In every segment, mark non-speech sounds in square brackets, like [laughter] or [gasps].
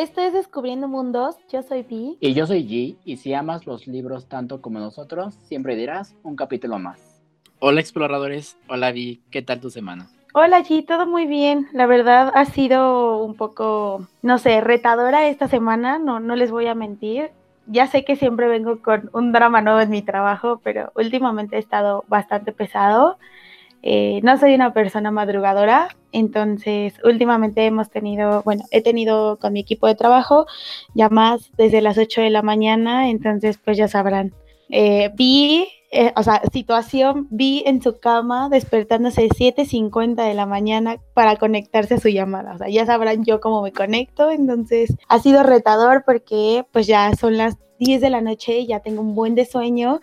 Esto es Descubriendo Mundos. Yo soy Vi. Y yo soy G. Y si amas los libros tanto como nosotros, siempre dirás un capítulo más. Hola exploradores. Hola Vi. ¿Qué tal tu semana? Hola G, todo muy bien. La verdad ha sido un poco, no sé, retadora esta semana, no, no les voy a mentir. Ya sé que siempre vengo con un drama nuevo en mi trabajo, pero últimamente he estado bastante pesado. Eh, no soy una persona madrugadora, entonces últimamente hemos tenido, bueno, he tenido con mi equipo de trabajo llamadas desde las 8 de la mañana, entonces pues ya sabrán. Eh, vi, eh, o sea, situación, vi en su cama despertándose 7.50 de la mañana para conectarse a su llamada, o sea, ya sabrán yo cómo me conecto, entonces ha sido retador porque pues ya son las 10 de la noche y ya tengo un buen de sueño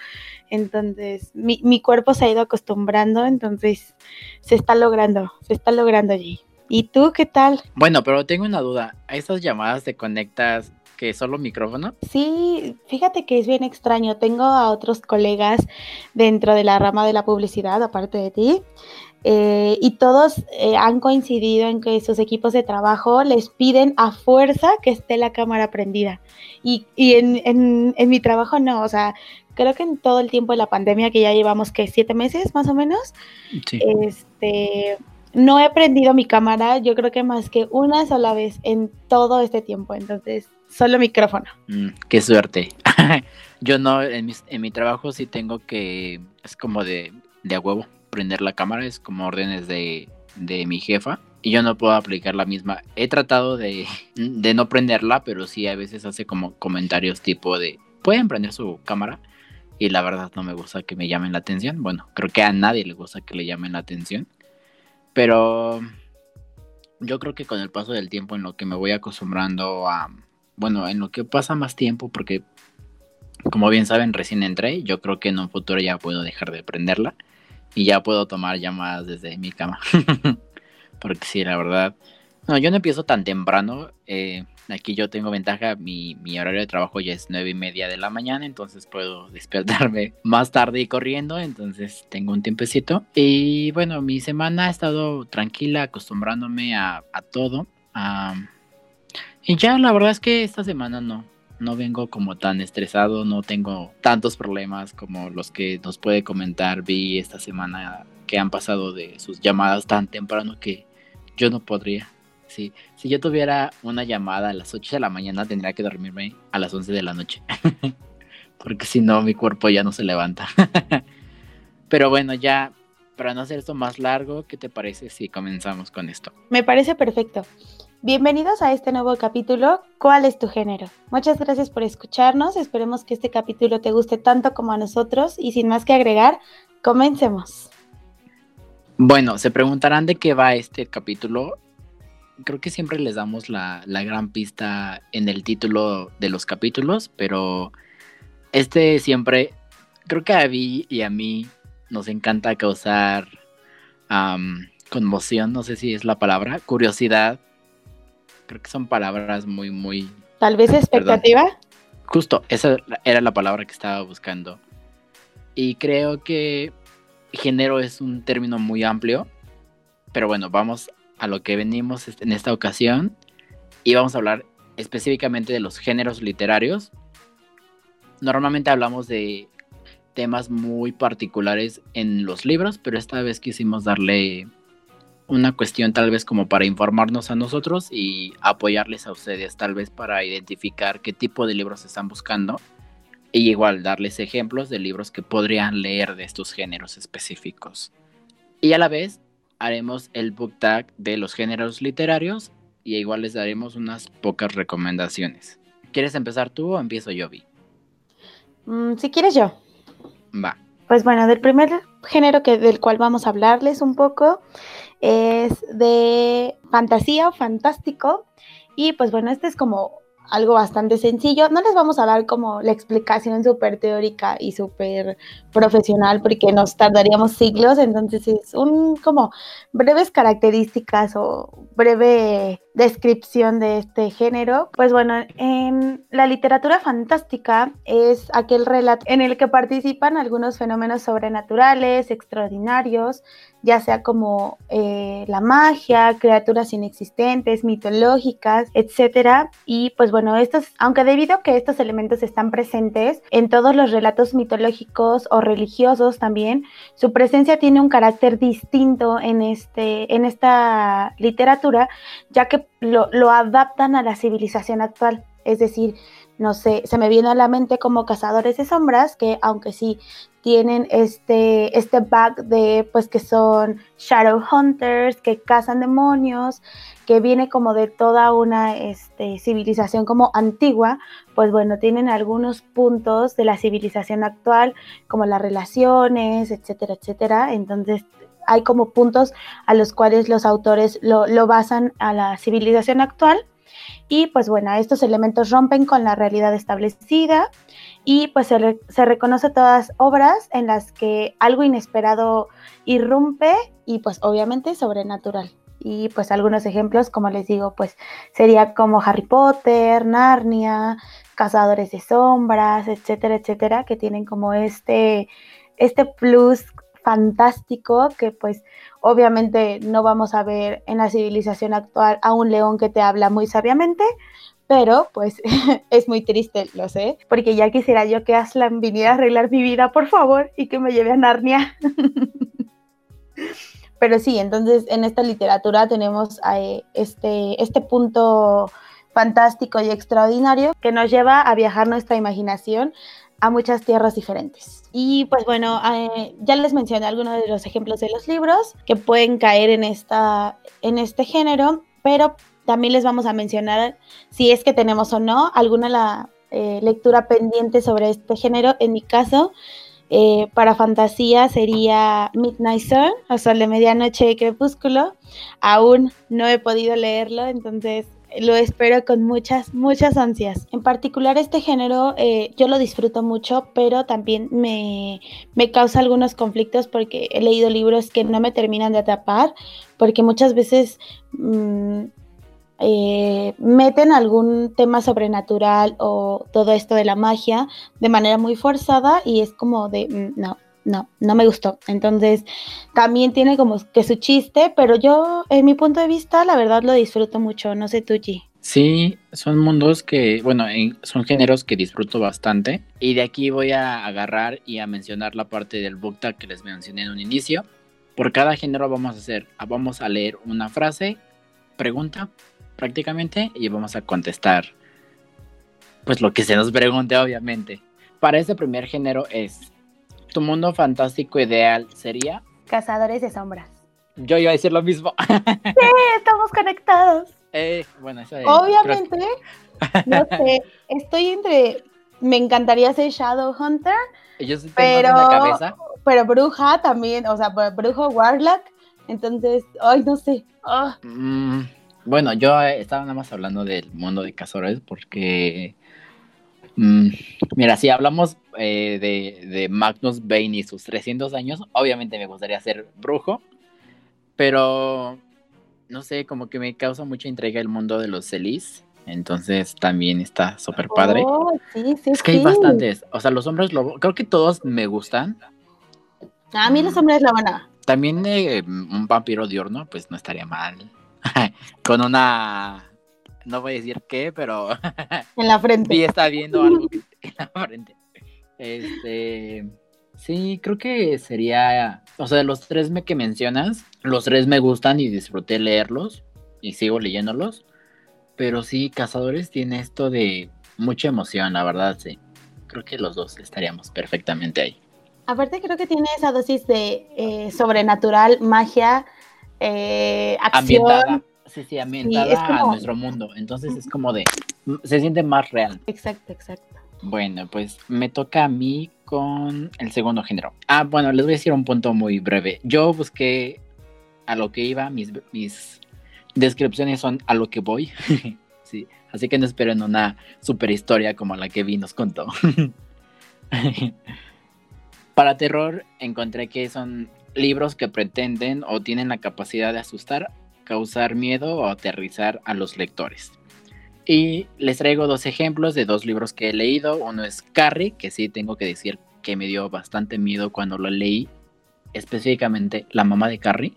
entonces, mi, mi, cuerpo se ha ido acostumbrando, entonces se está logrando, se está logrando allí. ¿Y tú qué tal? Bueno, pero tengo una duda. ¿A estas llamadas te conectas que solo micrófono? Sí, fíjate que es bien extraño. Tengo a otros colegas dentro de la rama de la publicidad, aparte de ti, eh, y todos eh, han coincidido en que sus equipos de trabajo les piden a fuerza que esté la cámara prendida. Y, y en, en, en, mi trabajo no, o sea, creo que en todo el tiempo de la pandemia, que ya llevamos que siete meses más o menos, sí. este, no he prendido mi cámara, yo creo que más que una sola vez en todo este tiempo, entonces solo micrófono. Mm, qué suerte. [laughs] yo no, en mi, en mi, trabajo sí tengo que, es como de, de a huevo, prender la cámara, es como órdenes de, de mi jefa. Y yo no puedo aplicar la misma. He tratado de, [laughs] de no prenderla, pero sí a veces hace como comentarios tipo de, ¿pueden prender su cámara? y la verdad no me gusta que me llamen la atención. Bueno, creo que a nadie le gusta que le llamen la atención. Pero yo creo que con el paso del tiempo en lo que me voy acostumbrando a, bueno, en lo que pasa más tiempo, porque como bien saben, recién entré, yo creo que en un futuro ya puedo dejar de prenderla y ya puedo tomar llamadas desde mi cama. [laughs] porque sí, la verdad, no, yo no empiezo tan temprano. Eh, Aquí yo tengo ventaja, mi, mi, horario de trabajo ya es nueve y media de la mañana, entonces puedo [laughs] despertarme más tarde y corriendo, entonces tengo un tiempecito. Y bueno, mi semana ha estado tranquila, acostumbrándome a, a todo. Y ya la verdad es que esta semana no, no vengo como tan estresado, no tengo tantos problemas como los que nos puede comentar Vi esta semana que han pasado de sus llamadas tan temprano que yo no podría. Sí, si yo tuviera una llamada a las 8 de la mañana, tendría que dormirme a las 11 de la noche. [laughs] Porque si no, mi cuerpo ya no se levanta. [laughs] Pero bueno, ya para no hacer esto más largo, ¿qué te parece si comenzamos con esto? Me parece perfecto. Bienvenidos a este nuevo capítulo, ¿Cuál es tu género? Muchas gracias por escucharnos, esperemos que este capítulo te guste tanto como a nosotros y sin más que agregar, comencemos. Bueno, se preguntarán de qué va este capítulo creo que siempre les damos la, la, gran pista en el título de los capítulos, pero este siempre, creo que a Abby y a mí nos encanta causar conmoción, no sé si es la palabra, curiosidad. Creo que son palabras muy, muy... Tal vez expectativa. Perdón. Justo, esa era la palabra que estaba buscando. Y creo que género es un término muy amplio, pero bueno, vamos a lo que venimos en esta ocasión y vamos a hablar específicamente de los géneros literarios. Normalmente hablamos de temas muy particulares en los libros, pero esta vez quisimos darle una cuestión tal vez como para informarnos a nosotros y apoyarles a ustedes tal vez para identificar qué tipo de libros están buscando y igual darles ejemplos de libros que podrían leer de estos géneros específicos. Y a la vez haremos el book tag de los géneros literarios y igual les daremos unas pocas recomendaciones. ¿Quieres empezar tú o empiezo yo, Vi? Mm, si quieres yo. Va. Pues bueno, del primer género que, del cual vamos a hablarles un poco es de fantasía o fantástico. Y pues bueno, este es como algo bastante sencillo. No les vamos a dar como la explicación súper teórica y súper profesional porque nos tardaríamos siglos, entonces es un como breves características o breve descripción de este género. Pues bueno, en la literatura fantástica es aquel relato en el que participan algunos fenómenos sobrenaturales, extraordinarios, ya sea como eh, la magia, criaturas inexistentes, mitológicas, etcétera. Y pues bueno, estos, aunque debido a que estos elementos están presentes en todos los relatos mitológicos o religiosos también, su presencia tiene un carácter distinto en, este, en esta literatura, ya que lo, lo adaptan a la civilización actual. Es decir, no sé, se me viene a la mente como Cazadores de Sombras, que aunque sí tienen este, este bug de pues que son Shadow Hunters, que cazan demonios, que viene como de toda una este, civilización como antigua, pues bueno, tienen algunos puntos de la civilización actual, como las relaciones, etcétera, etcétera. Entonces hay como puntos a los cuales los autores lo, lo basan a la civilización actual y pues bueno, estos elementos rompen con la realidad establecida y pues se, reconoce todas obras en las que algo inesperado irrumpe y pues obviamente sobrenatural. Y pues algunos ejemplos, como les digo, pues sería como Harry Potter, Narnia, Cazadores de Sombras, etcétera, etcétera, que tienen como este, este plus fantástico que pues obviamente no vamos a ver en la civilización actual a un león que te habla muy sabiamente, pero pues [laughs] es muy triste, lo sé, porque ya quisiera yo que Aslan viniera a arreglar mi vida, por favor, y que me lleve a Narnia. [laughs] pero sí, entonces en esta literatura tenemos eh, este, este punto fantástico y extraordinario que nos lleva a viajar nuestra imaginación a muchas tierras diferentes. Y pues bueno, eh, ya les mencioné algunos de los ejemplos de los libros que pueden caer en, esta, en este género, pero también les vamos a mencionar si es que tenemos o no alguna la, eh, lectura pendiente sobre este género. En mi caso, eh, para fantasía sería Midnight Sun, o Sol de Medianoche y Crepúsculo. Aún no he podido leerlo, entonces lo espero con muchas, muchas ansias. En particular este género eh, yo lo disfruto mucho, pero también me, causa algunos conflictos porque he leído libros que no me terminan de atrapar, porque muchas veces mm, eh, meten algún tema sobrenatural o todo esto de la magia de manera muy forzada y es como de, mm, no, no, no me gustó. Entonces, también tiene como que su chiste, pero yo, en mi punto de vista, la verdad lo disfruto mucho. No sé tú. Sí, son mundos que, bueno, son géneros que disfruto bastante. Y de aquí voy a agarrar y a mencionar la parte del book tag que les mencioné en un inicio. Por cada género vamos a hacer, vamos a leer una frase, pregunta, prácticamente, y vamos a contestar, pues lo que se nos pregunte, obviamente. Para este primer género es, ¿Tu mundo fantástico ideal sería? Cazadores de sombras. Yo iba a decir lo mismo. [laughs] sí, estamos conectados. Eh, bueno, eso es, Obviamente, no sé, [laughs] estoy entre. Me encantaría ser Shadow Hunter. pero, pero bruja también, o sea, brujo Warlock. Entonces, ay, no sé. Ah. Mm, bueno, yo estaba nada más hablando del mundo de cazadores porque Mm, mira, si hablamos eh, de, Magnus Bane y sus 300 años, obviamente me gustaría ser brujo, pero no sé, como que me causa mucha intriga el mundo de los Celis, entonces también está súper padre. Oh, es que hay bastantes, o sea, los hombres lobo, creo que todos me gustan. A mí los hombres lobo no. También eh, un vampiro diurno, pues no estaría mal. [laughs] Con una no voy a decir qué, pero. En la frente. [laughs] Sí, está viendo algo [laughs] en la frente. Este. Sí, creo que sería. O sea, de los tres que mencionas, los tres me gustan y disfruté leerlos y sigo leyéndolos. Pero sí, Cazadores tiene esto de mucha emoción, la verdad, sí. Creo que los dos estaríamos perfectamente ahí. Aparte, creo que tiene esa dosis de eh, sobrenatural, magia, eh, acción sí, sí, ambientada a nuestro mundo. Entonces es como de, se siente más real. Exacto, exacto. Bueno, pues me toca a mí con el segundo género. Ah, bueno, les voy a decir un punto muy breve. Yo busqué a lo que iba, mis, mis descripciones son a lo que voy. [laughs] sí, así que no esperen una super historia como la que vi nos contó. [laughs] Para terror encontré que son libros que pretenden o tienen la capacidad de asustar causar miedo o aterrizar a los lectores. Y les traigo dos ejemplos de dos libros que he leído. Uno es Carrie, que sí tengo que decir que me dio bastante miedo cuando lo leí. Específicamente La mamá de Carrie.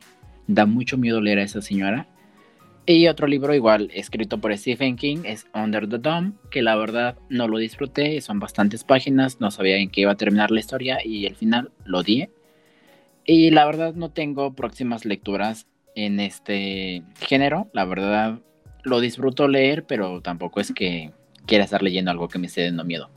Da mucho miedo leer a esa señora. Y otro libro igual escrito por Stephen King es Under the Dome, que la verdad no lo disfruté, son bastantes páginas, no sabía en qué iba a terminar la historia y al final lo di. Y la verdad no tengo próximas lecturas en este género, la verdad lo disfruto leer, pero tampoco es que quiera estar leyendo algo que me esté dando miedo.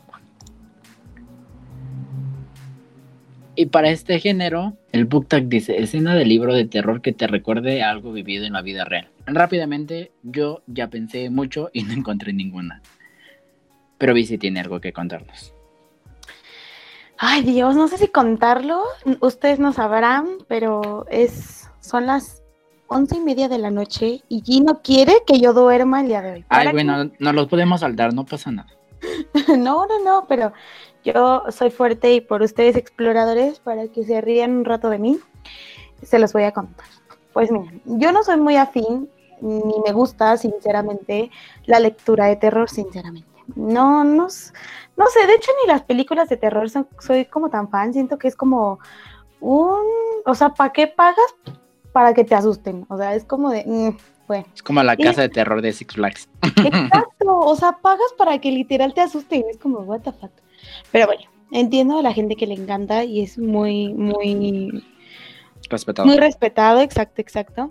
Y para este género, el book tag dice escena de libro de terror que te recuerde algo vivido en la vida real. Rápidamente, yo ya pensé mucho y no encontré ninguna. Pero vi si tiene algo que contarnos. Ay Dios, no sé si contarlo, ustedes no sabrán, pero es son las once y media de la noche y Gino quiere que yo duerma el día de hoy. Ay, bueno, no los podemos saltar, no pasa nada. [laughs] no, no, no, pero yo soy fuerte y por ustedes exploradores, para que se rían un rato de mí, se los voy a contar. Pues miren, yo no soy muy afín, ni me gusta, sinceramente, la lectura de terror, sinceramente. No, no, no sé, de hecho ni las películas de terror soy como tan fan, siento que es como un, o sea, ¿para qué pagas para que te asusten. O sea, es como de, mm, bueno. Es como la casa de terror de Six Flags. Exacto, [laughs] o sea, pagas para que literal te asusten. Es como, what the fuck. Pero bueno, entiendo a la gente que le encanta y es muy, muy... Respetado. Muy respetado, exacto, exacto.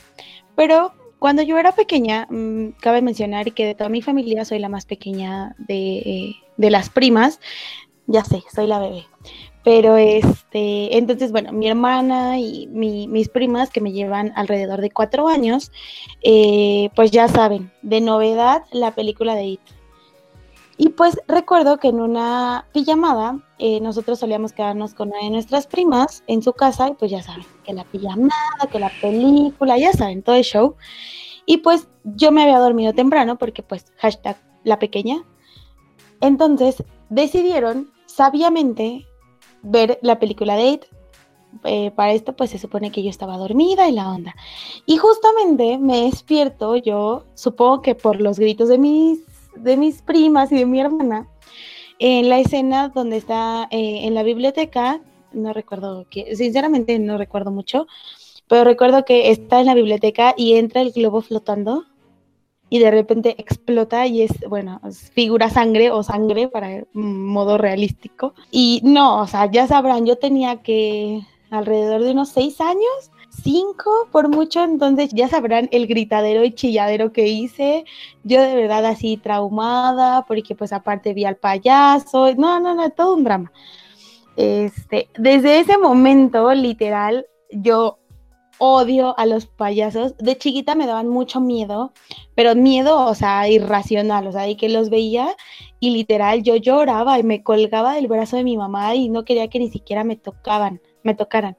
Pero cuando yo era pequeña, mm, cabe mencionar que de toda mi familia soy la más pequeña de, de las primas. Ya sé, soy la bebé. Pero este, entonces, bueno, mi hermana y mis primas, que me llevan alrededor de cuatro años, eh, pues ya saben, de novedad la película de It. Y pues recuerdo que en una pijamada eh, nosotros solíamos quedarnos con una de nuestras primas en su casa y pues ya saben, que la pijamada, que la película, ya saben, todo el show. Y pues yo me había dormido temprano porque pues hashtag la pequeña. Entonces decidieron sabiamente ver la película de It. Eh, para esto pues se supone que yo estaba dormida y la onda. Y justamente me despierto yo, supongo que por los gritos de mis, de mis primas y de mi hermana, en la escena donde está eh, en la biblioteca, no recuerdo que, sinceramente no recuerdo mucho, pero recuerdo que está en la biblioteca y entra el globo flotando y de repente explota y es, bueno, figura sangre o sangre para modo realístico. Y no, o sea, ya sabrán, yo tenía que alrededor de unos seis años, cinco por mucho, entonces ya sabrán el gritadero y chilladero que hice. Yo de verdad así traumada, porque pues aparte vi al payaso, no, no, no, todo un drama. Este, desde ese momento, literal, yo odio a los payasos. De chiquita me daban mucho miedo, pero miedo, o sea, irracional, o sea, y que los veía y literal yo lloraba y me colgaba del brazo de mi mamá y no quería que ni siquiera me tocaban, me tocaran.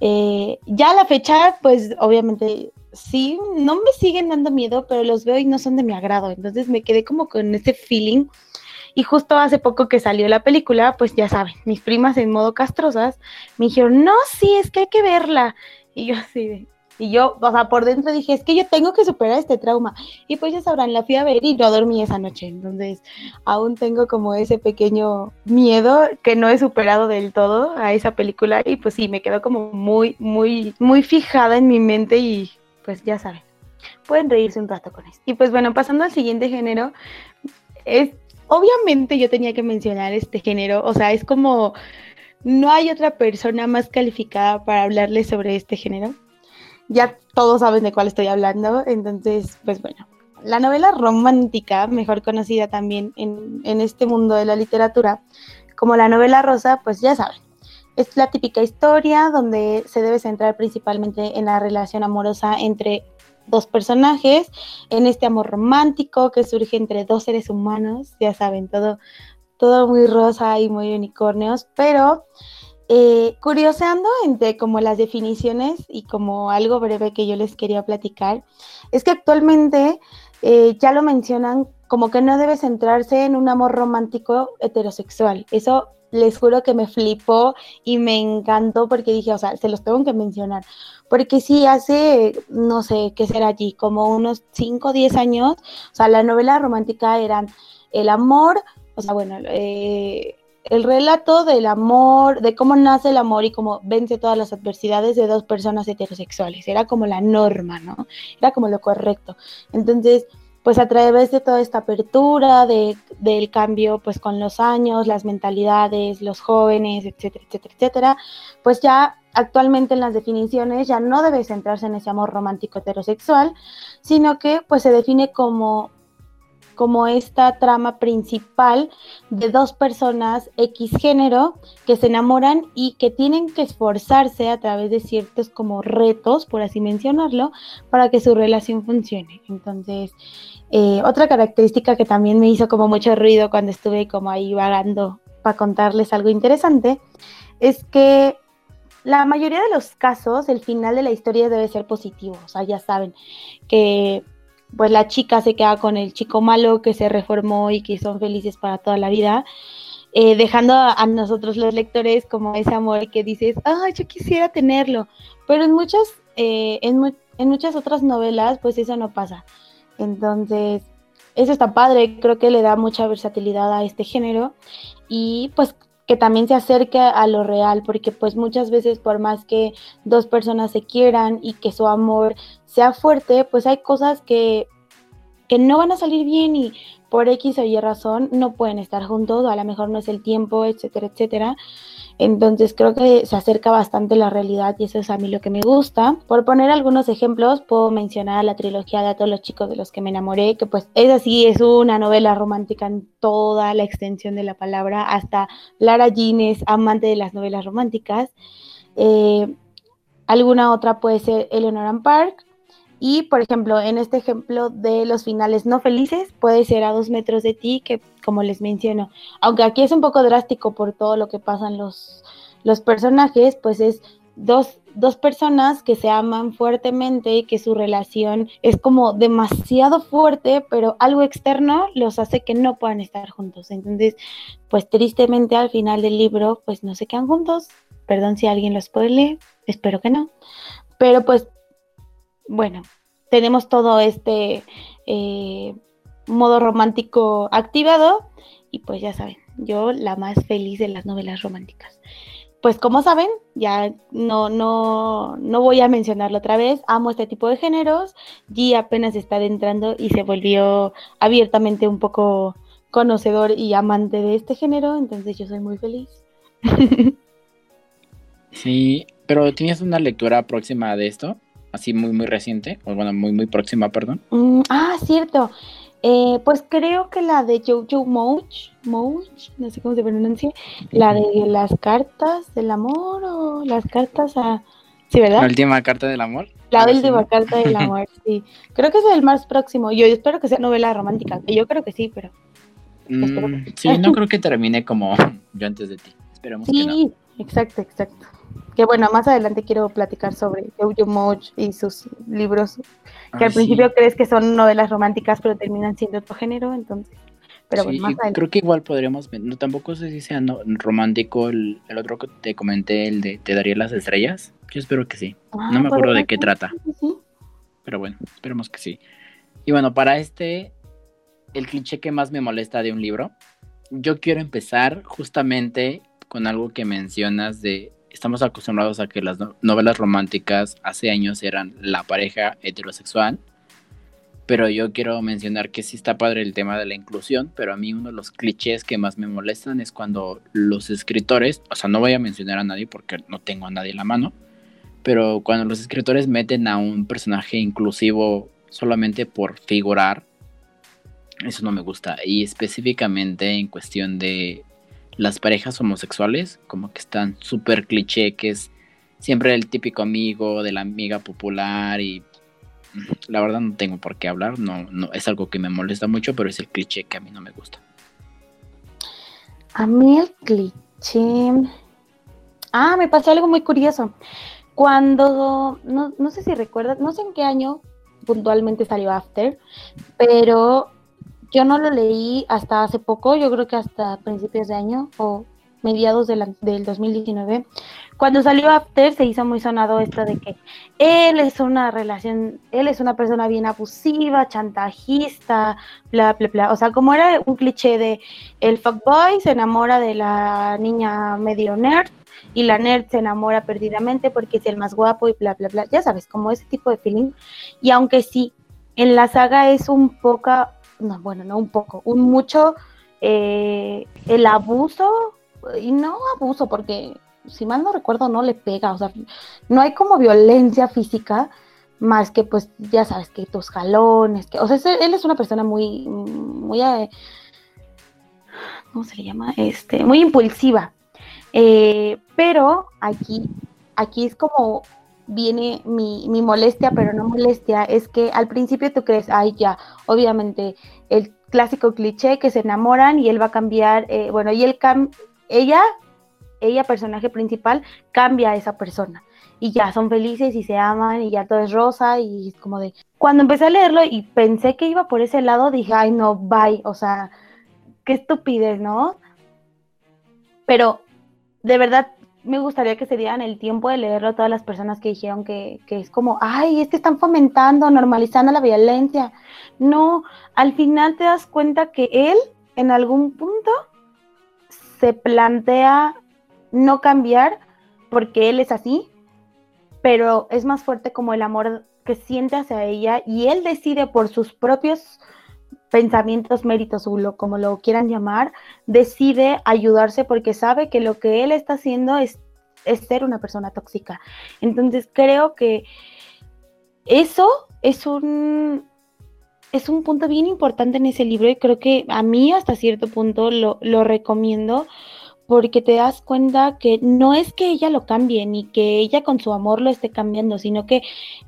Eh, ya a la fecha, pues obviamente sí, no me siguen dando miedo, pero los veo y no son de mi agrado. Entonces me quedé como con ese feeling. Y justo hace poco que salió la película, pues ya saben, mis primas en modo castrosas me dijeron, no, sí, es que hay que verla. Y yo así y yo, o sea, por dentro dije, es que yo tengo que superar este trauma. Y pues ya sabrán, la fui a ver y no dormí esa noche. Entonces, aún tengo como ese pequeño miedo que no he superado del todo a esa película. Y pues sí, me quedó como muy, muy, muy fijada en mi mente y pues ya saben, pueden reírse un rato con eso. Y pues bueno, pasando al siguiente género, es, obviamente yo tenía que mencionar este género, o sea, es como no hay otra persona más calificada para hablarles sobre este género. Ya todos saben de cuál estoy hablando, entonces, pues bueno. La novela romántica, mejor conocida también en, en este mundo de la literatura como la novela rosa, pues ya saben, es la típica historia donde se debe centrar principalmente en la relación amorosa entre dos personajes, en este amor romántico que surge entre dos seres humanos, ya saben, todo todo muy rosa y muy unicornios, pero eh, curioseando entre como las definiciones y como algo breve que yo les quería platicar, es que actualmente eh, ya lo mencionan como que no debe centrarse en un amor romántico heterosexual. Eso les juro que me flipó y me encantó porque dije, o sea, se los tengo que mencionar. Porque sí, hace, no sé, ¿qué será allí? Como unos 5 o 10 años, o sea, la novela romántica eran el amor, o sea, bueno, eh, el relato del amor, de cómo nace el amor y cómo vence todas las adversidades de dos personas heterosexuales. Era como la norma, ¿no? Era como lo correcto. Entonces, pues a través de toda esta apertura, de, del cambio pues con los años, las mentalidades, los jóvenes, etcétera, etcétera, etcétera, pues ya actualmente en las definiciones ya no debe centrarse en ese amor romántico heterosexual, sino que pues se define como como esta trama principal de dos personas X género que se enamoran y que tienen que esforzarse a través de ciertos como retos, por así mencionarlo, para que su relación funcione. Entonces, eh, otra característica que también me hizo como mucho ruido cuando estuve como ahí vagando para contarles algo interesante, es que la mayoría de los casos, el final de la historia debe ser positivo. O sea, ya saben que pues la chica se queda con el chico malo que se reformó y que son felices para toda la vida, eh, dejando a, nosotros los lectores como ese amor que dices, ah, yo quisiera tenerlo, pero en muchas, eh, en, en muchas otras novelas pues eso no pasa. Entonces, eso está padre, creo que le da mucha versatilidad a este género y pues que también se acerque a lo real, porque pues muchas veces por más que dos personas se quieran y que su amor sea fuerte, pues hay cosas que, que no van a salir bien y por X o Y razón no pueden estar juntos, o a lo mejor no es el tiempo, etcétera, etcétera. Entonces creo que se acerca bastante la realidad y eso es a mí lo que me gusta. Por poner algunos ejemplos, puedo mencionar la trilogía de A todos los chicos de los que me enamoré, que pues es así, es una novela romántica en toda la extensión de la palabra, hasta Lara Jean es amante de las novelas románticas. Eh, alguna otra puede ser Eleanor Park, y, por ejemplo, en este ejemplo de los finales no felices, puede ser a dos metros de ti, que como les menciono, aunque aquí es un poco drástico por todo lo que pasan los, los personajes, pues es dos, dos personas que se aman fuertemente y que su relación es como demasiado fuerte, pero algo externo los hace que no puedan estar juntos. Entonces, pues tristemente al final del libro, pues no se quedan juntos. Perdón si alguien los puede leer, espero que no. Pero pues bueno, tenemos todo este eh, modo romántico activado y pues ya saben, yo la más feliz de las novelas románticas. Pues como saben, ya no, no, no voy a mencionarlo otra vez, amo este tipo de géneros, G apenas está adentrando y se volvió abiertamente un poco conocedor y amante de este género, entonces yo soy muy feliz. [laughs] Sí, pero ¿tienes una lectura próxima de esto? Así muy, muy reciente, o bueno, muy, muy próxima, perdón. Mm, ah, cierto. Eh, pues creo que la de Jojo Mouch, Mouch, no sé cómo se pronuncia, la de las cartas del amor o las cartas a... Sí, ¿verdad? La última carta del amor. La última carta del [laughs] amor, sí. Creo que es el más próximo. Yo espero que sea novela romántica. Yo creo que sí, pero... Mm, sí, no [laughs] creo que termine como [laughs] yo antes de ti. Esperemos que no. exacto, exacto. Que bueno, más adelante quiero platicar sobre Jojo Moch y sus libros, que al principio crees que son novelas románticas, pero terminan siendo otro género, entonces. Pero bueno, más adelante. Creo que igual podríamos, no, tampoco sé si sea romántico el, otro que te comenté, el de Te daría las estrellas. Yo espero que sí. Ah, no me acuerdo de qué trata. Pero bueno, esperemos que sí. Y bueno, para este, el cliché que más me molesta de un libro, yo quiero empezar justamente con algo que mencionas de estamos acostumbrados a que las novelas románticas hace años eran la pareja heterosexual, pero yo quiero mencionar que sí está padre el tema de la inclusión, pero a mí uno de los clichés que más me molestan es cuando los escritores, o sea, no voy a mencionar a nadie porque no tengo a nadie en la mano, pero cuando los escritores meten a un personaje inclusivo solamente por figurar, eso no me gusta. Y específicamente en cuestión de las parejas homosexuales, como que están súper cliché, que es siempre el típico amigo de la amiga popular y la verdad no tengo por qué hablar, no, no es algo que me molesta mucho, pero es el cliché que a mí no me gusta. A mí el cliché... Ah, me pasó algo muy curioso. Cuando, no, no sé si recuerdas, no sé en qué año puntualmente salió After, pero yo no lo leí hasta hace poco, yo creo que hasta principios de año o mediados del 2019, cuando salió After se hizo muy sonado esto de que él es una relación, él es una persona bien abusiva, chantajista, bla, bla, bla. O sea, como era un cliché de el fuckboy se enamora de la niña medio nerd y la nerd se enamora perdidamente porque es el más guapo y bla, bla, bla. Ya sabes, como ese tipo de feeling. Y aunque sí, en la saga es un poco, no, bueno, no un poco, un mucho eh, el abuso, y no abuso porque si mal no recuerdo, no le pega, o sea, no hay como violencia física, más que pues ya sabes que tus jalones, que, o sea, él es una persona muy, muy, eh, ¿cómo se le llama? Este, muy impulsiva. Eh, pero aquí, aquí es como viene mi, mi, molestia, pero no molestia, es que al principio tú crees, ay, ya, obviamente, el clásico cliché que se enamoran y él va a cambiar, eh, bueno, y él cam ella ella, personaje principal, cambia a esa persona. Y ya son felices y se aman y ya todo es rosa y es como de... Cuando empecé a leerlo y pensé que iba por ese lado, dije, ay no, bye, o sea, qué estupidez, ¿no? Pero de verdad me gustaría que se dieran el tiempo de leerlo a todas las personas que dijeron que, que, es como, ay, es que están fomentando, normalizando la violencia. No, al final te das cuenta que él, en algún punto, se plantea no cambiar porque él es así, pero es más fuerte como el amor que siente hacia ella y él decide por sus propios pensamientos, méritos o como lo quieran llamar, decide ayudarse porque sabe que lo que él está haciendo es, es ser una persona tóxica. Entonces creo que eso es un, es un punto bien importante en ese libro y creo que a mí hasta cierto punto lo, lo recomiendo porque te das cuenta que no es que ella lo cambie ni que ella con su amor lo esté cambiando, sino que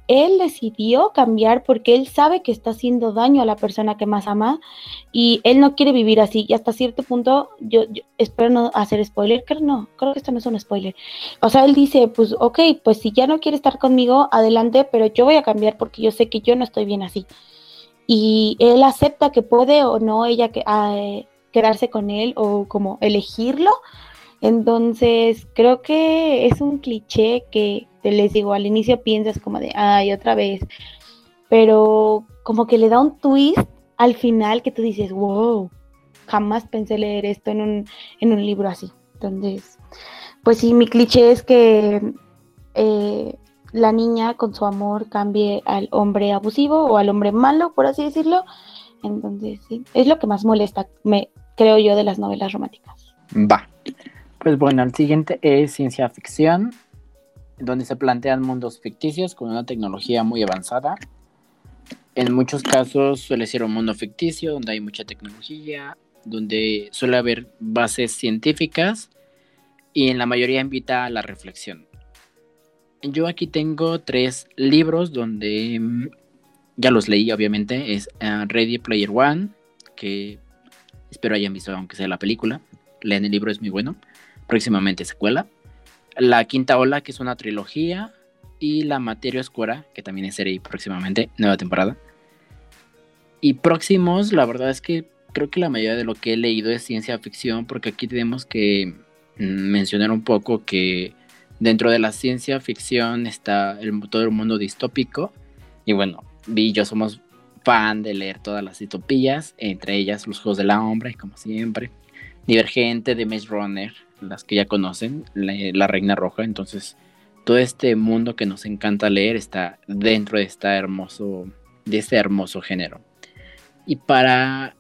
él decidió cambiar porque él sabe que está haciendo daño a la persona que más ama y él no quiere vivir así. Y hasta cierto punto, yo, espero no hacer spoiler, creo no, creo que esto no es un spoiler. O sea, él dice, pues ok, pues si ya no quiere estar conmigo, adelante, pero yo voy a cambiar porque yo sé que yo no estoy bien así. Y él acepta que puede o no ella que... Ah, quedarse con él o como elegirlo. Entonces, creo que es un cliché que te les digo, al inicio piensas como de, ay, otra vez, pero como que le da un twist al final que tú dices, wow, jamás pensé leer esto en un, en un libro así. Entonces, pues sí, mi cliché es que eh, la niña con su amor cambie al hombre abusivo o al hombre malo, por así decirlo. Entonces, sí, es lo que más molesta. Me, creo yo, de las novelas románticas. Va. Pues bueno, el siguiente es ciencia ficción, donde se plantean mundos ficticios con una tecnología muy avanzada. En muchos casos suele ser un mundo ficticio, donde hay mucha tecnología, donde suele haber bases científicas y en la mayoría invita a la reflexión. Yo aquí tengo tres libros donde mm, ya los leí, obviamente. Es uh, Ready Player One, que Espero hayan visto, aunque sea la película. Lean el libro, es muy bueno. Próximamente secuela. La Quinta Ola, que es una trilogía. Y La Materia Oscura, que también es serie próximamente, nueva temporada. Y próximos, la verdad es que creo que la mayoría de lo que he leído es ciencia ficción, porque aquí tenemos que mm, mencionar un poco que dentro de la ciencia ficción está el, todo el mundo distópico. Y bueno, Vi y yo somos fan de leer todas las distopías, entre ellas Los Juegos de la Hombre, como siempre. Divergente de Maze Runner, las que ya conocen, la, Reina Roja. Entonces, todo este mundo que nos encanta leer está dentro de, hermoso, de este hermoso género. Y para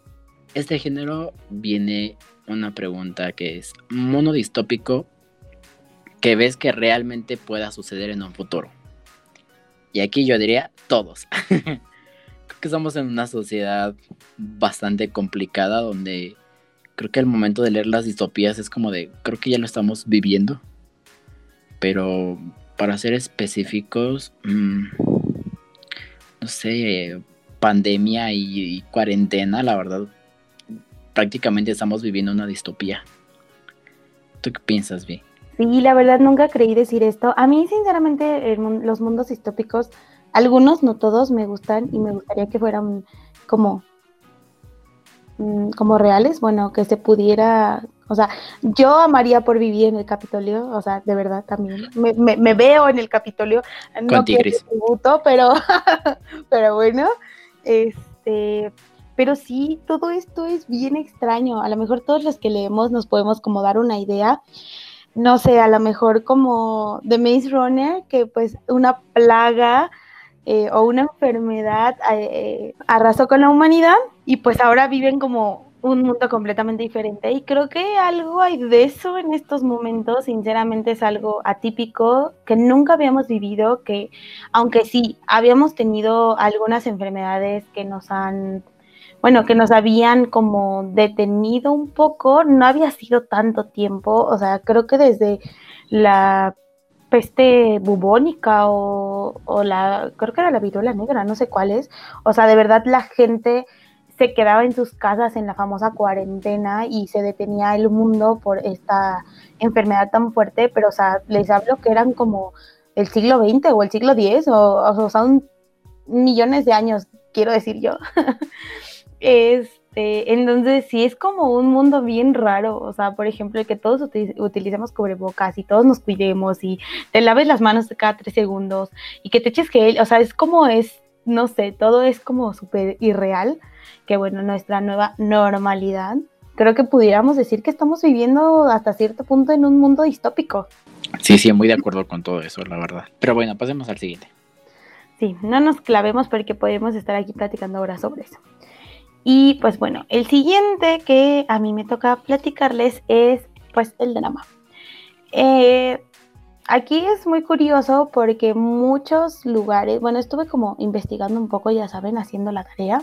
este género viene una pregunta que es, ¿mono distópico que ves que realmente pueda suceder en un futuro? Y aquí yo diría todos. [laughs] estamos en una sociedad bastante complicada donde creo que el momento de leer las distopías es como de, creo que ya lo estamos viviendo. Pero para ser específicos, mm, no sé, pandemia y, cuarentena, la verdad, prácticamente estamos viviendo una distopía. ¿Tú qué piensas, Vi? Sí, la verdad nunca creí decir esto. A mí, sinceramente, los mundos distópicos algunos, no todos, me gustan y me gustaría que fueran como, mm, como reales, bueno, que se pudiera O sea, yo amaría por vivir en el Capitolio, o sea, de verdad también. Me, veo en el Capitolio. No tributo, pero, [laughs] pero bueno, este, pero sí, todo esto es bien extraño. A lo mejor todos los que leemos nos podemos como dar una idea. No sé, a lo mejor como The Maze Runner, que pues una plaga eh, o una enfermedad eh, arrasó con la humanidad y pues ahora viven como un mundo completamente diferente. Y creo que algo hay de eso en estos momentos, sinceramente es algo atípico que nunca habíamos vivido, que aunque sí, habíamos tenido algunas enfermedades que nos han, bueno, que nos habían como detenido un poco, no había sido tanto tiempo, o sea, creo que desde la peste bubónica o, o la, creo que era la viruela negra, no sé cuál es, o sea, de verdad la gente se quedaba en sus casas en la famosa cuarentena y se detenía el mundo por esta enfermedad tan fuerte, pero o sea, les hablo que eran como el siglo XX o el siglo X, o, o son millones de años, quiero decir yo. [laughs] este, entonces sí es como un mundo bien raro, o sea, por ejemplo, el que todos utilicemos cubrebocas y todos nos cuidemos y te laves las manos cada tres segundos y que te eches gel, o sea, es como es, no sé, todo es como súper irreal que bueno, nuestra nueva normalidad, creo que pudiéramos decir que estamos viviendo hasta cierto punto en un mundo distópico. Sí, sí, muy de acuerdo con todo eso, la verdad. Pero bueno, pasemos al siguiente. Sí, no nos clavemos porque podemos estar aquí platicando ahora sobre eso. Y pues bueno, el siguiente que a mí me toca platicarles es pues el drama. Eh, aquí es muy curioso porque muchos lugares, bueno, estuve como investigando un poco, ya saben, haciendo la tarea.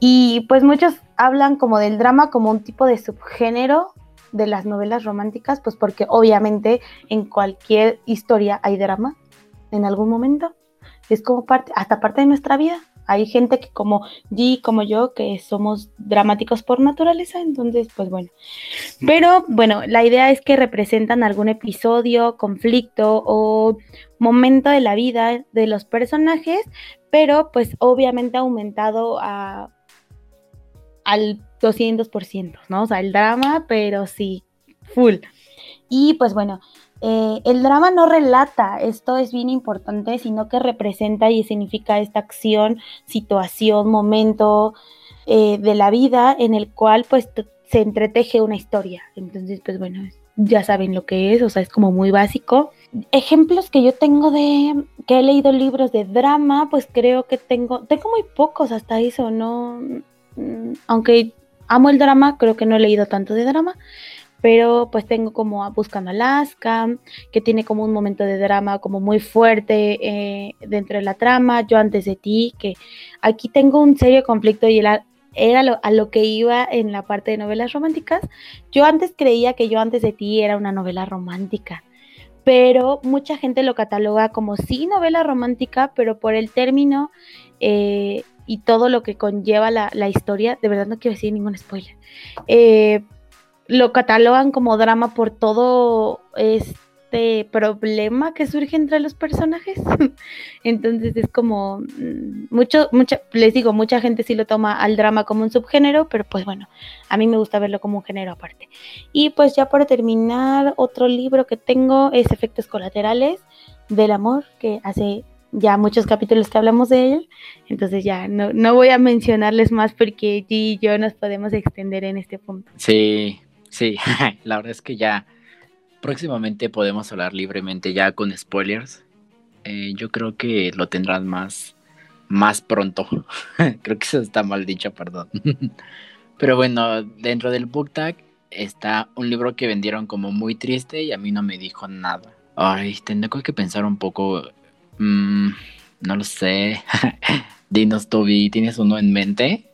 Y pues muchos hablan como del drama como un tipo de subgénero de las novelas románticas, pues porque obviamente en cualquier historia hay drama en algún momento. Es como parte, hasta parte de nuestra vida. Hay gente que como G, como yo, que somos dramáticos por naturaleza, entonces, pues bueno. Pero bueno, la idea es que representan algún episodio, conflicto o momento de la vida de los personajes, pero pues obviamente aumentado a al 200%, ¿no? O sea, el drama, pero sí, full. Y pues bueno, eh, el drama no relata, esto es bien importante, sino que representa y significa esta acción, situación, momento eh, de la vida en el cual pues se entreteje una historia. Entonces, pues bueno, ya saben lo que es, o sea, es como muy básico. Ejemplos que yo tengo de que he leído libros de drama, pues creo que tengo, tengo muy pocos hasta eso, ¿no? Mm, aunque amo el drama, creo que no he leído tanto de drama, pero pues tengo como Buscando Alaska, que tiene como un momento de drama como muy fuerte eh, dentro de la trama, Yo antes de ti, que aquí tengo un serio conflicto y era, a lo que iba en la parte de novelas románticas. Yo antes creía que Yo antes de ti era una novela romántica, pero mucha gente lo cataloga como sí novela romántica, pero por el término eh, y todo lo que conlleva la, historia, de verdad no quiero decir ningún spoiler, eh, lo catalogan como drama por todo este problema que surge entre los personajes. [laughs] Entonces es como mm, mucho, mucha, les digo, mucha gente sí lo toma al drama como un subgénero, pero pues bueno, a mí me gusta verlo como un género aparte. Y pues ya para terminar, otro libro que tengo es Efectos Colaterales del Amor, que hace ya muchos capítulos que hablamos de él, entonces ya no, no voy a mencionarles más porque G y yo nos podemos extender en este punto. Sí, sí, [laughs] la verdad es que ya próximamente podemos hablar libremente ya con spoilers. Eh, yo creo que lo tendrán más, más pronto. [laughs] creo que eso está mal dicho, perdón. [laughs] Pero bueno, dentro del book tag está un libro que vendieron como muy triste y a mí no me dijo nada. Ay, tengo que pensar un poco Mm, no lo sé. Dinos, Toby, ¿tienes uno en mente?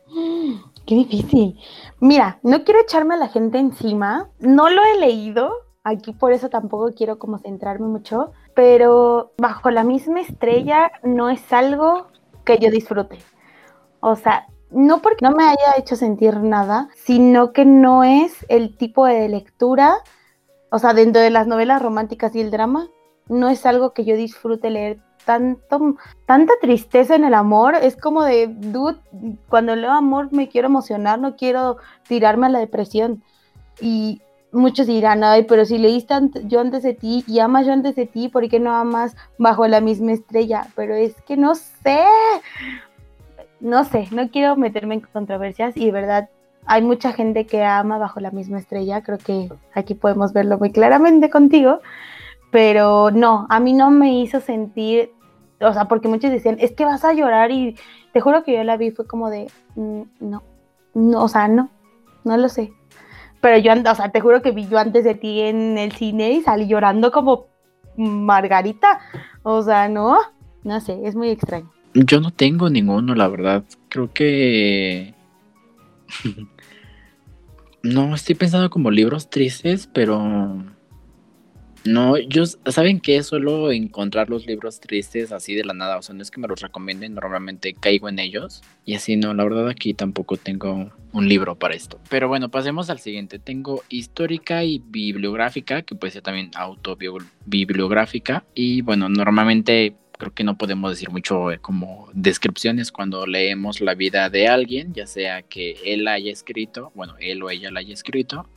Qué difícil. Mira, no quiero echarme a la gente encima. No lo he leído. Aquí por eso tampoco quiero como centrarme mucho. Pero bajo la misma estrella no es algo que yo disfrute. O sea, no porque no me haya hecho sentir nada, sino que no es el tipo de lectura, o sea, dentro de las novelas románticas y el drama, no es algo que yo disfrute leer tanto, tanta tristeza en el amor. Es como de, dude, cuando leo amor me quiero emocionar, no quiero tirarme a la depresión. Y muchos dirán, ay, pero si leíste yo antes de ti y amas yo antes de ti, ¿por qué no amas bajo la misma estrella? Pero es que no sé, no sé, no quiero meterme en controversias y de verdad hay mucha gente que ama bajo la misma estrella, creo que aquí podemos verlo muy claramente contigo, pero no, a mí no me hizo sentir, o sea, porque muchos decían, es que vas a llorar y te juro que yo la vi, fue como de, mm, no, no, o sea, no, no lo sé. Pero yo, o sea, te juro que vi yo antes de ti en el cine y salí llorando como Margarita. O sea, no, no sé, es muy extraño. Yo no tengo ninguno, la verdad. Creo que... [laughs] no, estoy pensando como libros tristes, pero no, yo, ¿saben que Suelo encontrar los libros tristes así de la nada, o sea, no es que me los recomienden, normalmente caigo en ellos. Y así no, la verdad aquí tampoco tengo un libro para esto. Pero bueno, pasemos al siguiente. Tengo histórica y bibliográfica, que puede ser también autobibliográfica. Y bueno, normalmente creo que no podemos decir mucho eh, como descripciones cuando leemos la vida de alguien, ya sea que él haya escrito, bueno, él o ella la haya escrito,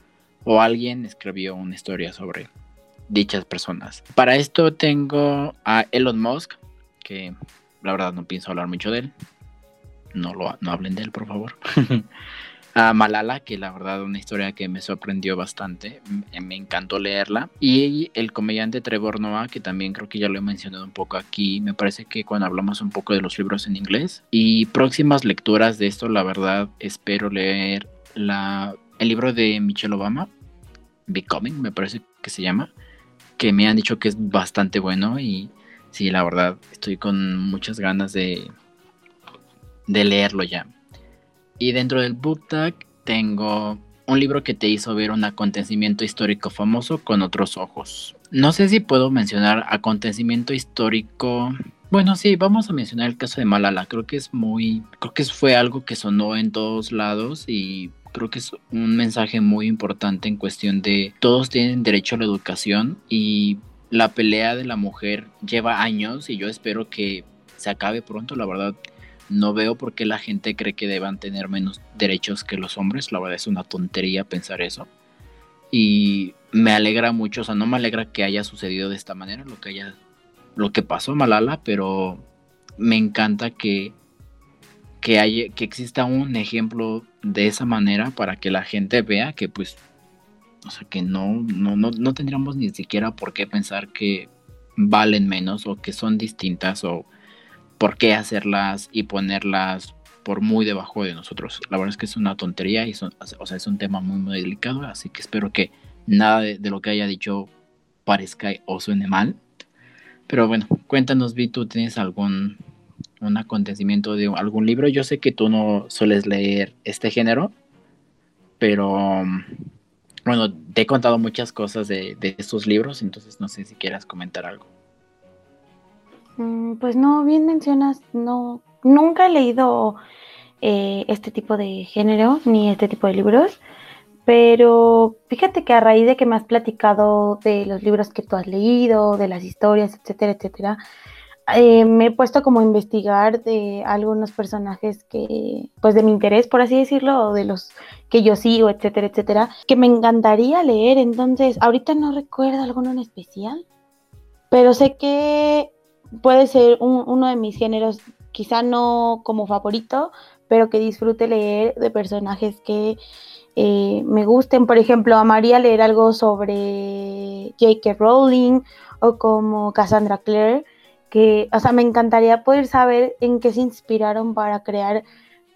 o alguien escribió una historia sobre dichas personas. Para esto tengo a Elon Musk, que la verdad no pienso hablar mucho de él. No, lo, no hablen de él, por favor. [laughs] a Malala, que la verdad una historia que me sorprendió bastante, me encantó leerla. Y el comediante Trevor Noah, que también creo que ya lo he mencionado un poco aquí, me parece que cuando hablamos un poco de los libros en inglés. Y próximas lecturas de esto, la verdad, espero leer la, el libro de Michelle Obama, Becoming, me parece que se llama que me han dicho que es bastante bueno y sí, la verdad, estoy con muchas ganas de, de leerlo ya. Y dentro del book tag tengo un libro que te hizo ver un acontecimiento histórico famoso con otros ojos. No sé si puedo mencionar acontecimiento histórico. Bueno, sí, vamos a mencionar el caso de Malala. Creo que es muy, creo que fue algo que sonó en todos lados y creo que es un mensaje muy importante en cuestión de todos tienen derecho a la educación y la pelea de la mujer lleva años y yo espero que se acabe pronto, la verdad. No veo por qué la gente cree que deban tener menos derechos que los hombres. La verdad es una tontería pensar eso. Y me alegra mucho, o sea, no me alegra que haya sucedido de esta manera lo que haya lo que pasó Malala, pero me encanta que que, haya, que exista un ejemplo de esa manera para que la gente vea que pues, o sea, que no, no, no, no tendríamos ni siquiera por qué pensar que valen menos o que son distintas o por qué hacerlas y ponerlas por muy debajo de nosotros. La verdad es que es una tontería y son, o sea, es un tema muy, muy delicado, así que espero que nada de, lo que haya dicho parezca o suene mal. Pero bueno, cuéntanos, Vi, ¿tú tienes algún un acontecimiento de algún libro. Yo sé que tú no sueles leer este género, pero bueno, te he contado muchas cosas de, estos libros, entonces no sé si quieras comentar algo. Mm, pues no, bien mencionas, no, nunca he leído eh, este tipo de género ni este tipo de libros, pero fíjate que a raíz de que me has platicado de los libros que tú has leído, de las historias, etcétera, etcétera, eh, me he puesto como a investigar de algunos personajes que, pues de mi interés, por así decirlo, de los que yo sigo, etcétera, etcétera, que me encantaría leer. Entonces, ahorita no recuerdo alguno en especial, pero sé que puede ser uno de mis géneros, quizá no como favorito, pero que disfrute leer de personajes que eh, me gusten. Por ejemplo, amaría leer algo sobre J.K. Rowling o como Cassandra Clare que, o sea, me encantaría poder saber en qué se inspiraron para crear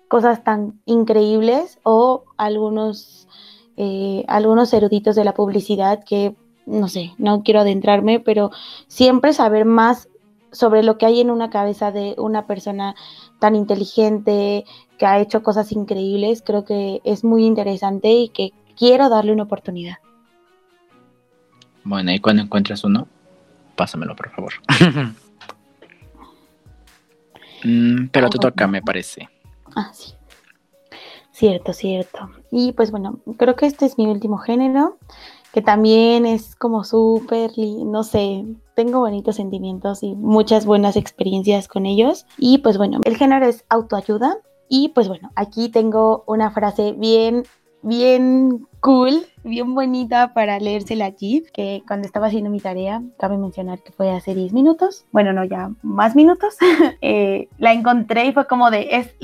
cosas tan increíbles o algunos, eh, algunos eruditos de la publicidad que, no sé, no quiero adentrarme, pero siempre saber más sobre lo que hay en una cabeza de una persona tan inteligente que ha hecho cosas increíbles, creo que es muy interesante y que quiero darle una oportunidad. Bueno, y cuando encuentres uno, pásamelo, por favor. [laughs] Mm, pero te toca, me parece. Ah, sí. Cierto, cierto. Y pues bueno, creo que este es mi último género, que también es como súper, no sé, tengo bonitos sentimientos y muchas buenas experiencias con ellos. Y pues bueno, el género es autoayuda. Y pues bueno, aquí tengo una frase bien, bien cool, bien bonita para leérsela allí, que cuando estaba haciendo mi tarea, cabe mencionar que fue hace 10 minutos, bueno, no, ya más minutos, [laughs] eh, la encontré y fue como de, es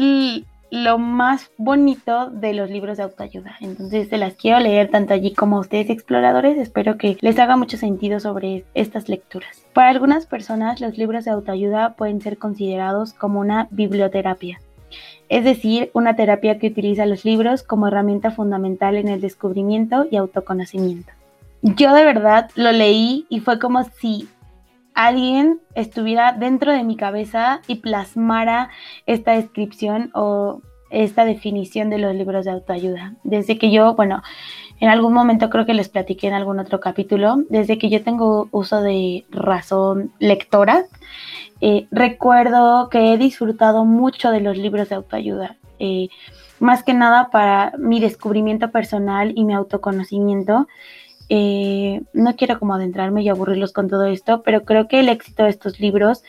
lo más bonito de los libros de autoayuda. Entonces se las quiero leer tanto allí como a ustedes exploradores. Espero que les haga mucho sentido sobre estas lecturas. Para algunas personas los libros de autoayuda pueden ser considerados como una biblioterapia. Es decir, una terapia que utiliza los libros como herramienta fundamental en el descubrimiento y autoconocimiento. Yo de verdad lo leí y fue como si alguien estuviera dentro de mi cabeza y plasmara esta descripción o esta definición de los libros de autoayuda. Desde que yo, bueno, en algún momento creo que les platiqué en algún otro capítulo, desde que yo tengo uso de razón lectora, recuerdo que he disfrutado mucho de los libros de autoayuda. Eh, más que nada para mi descubrimiento personal y mi autoconocimiento eh, no quiero como adentrarme y aburrirlos con todo esto, pero creo que el éxito de estos libros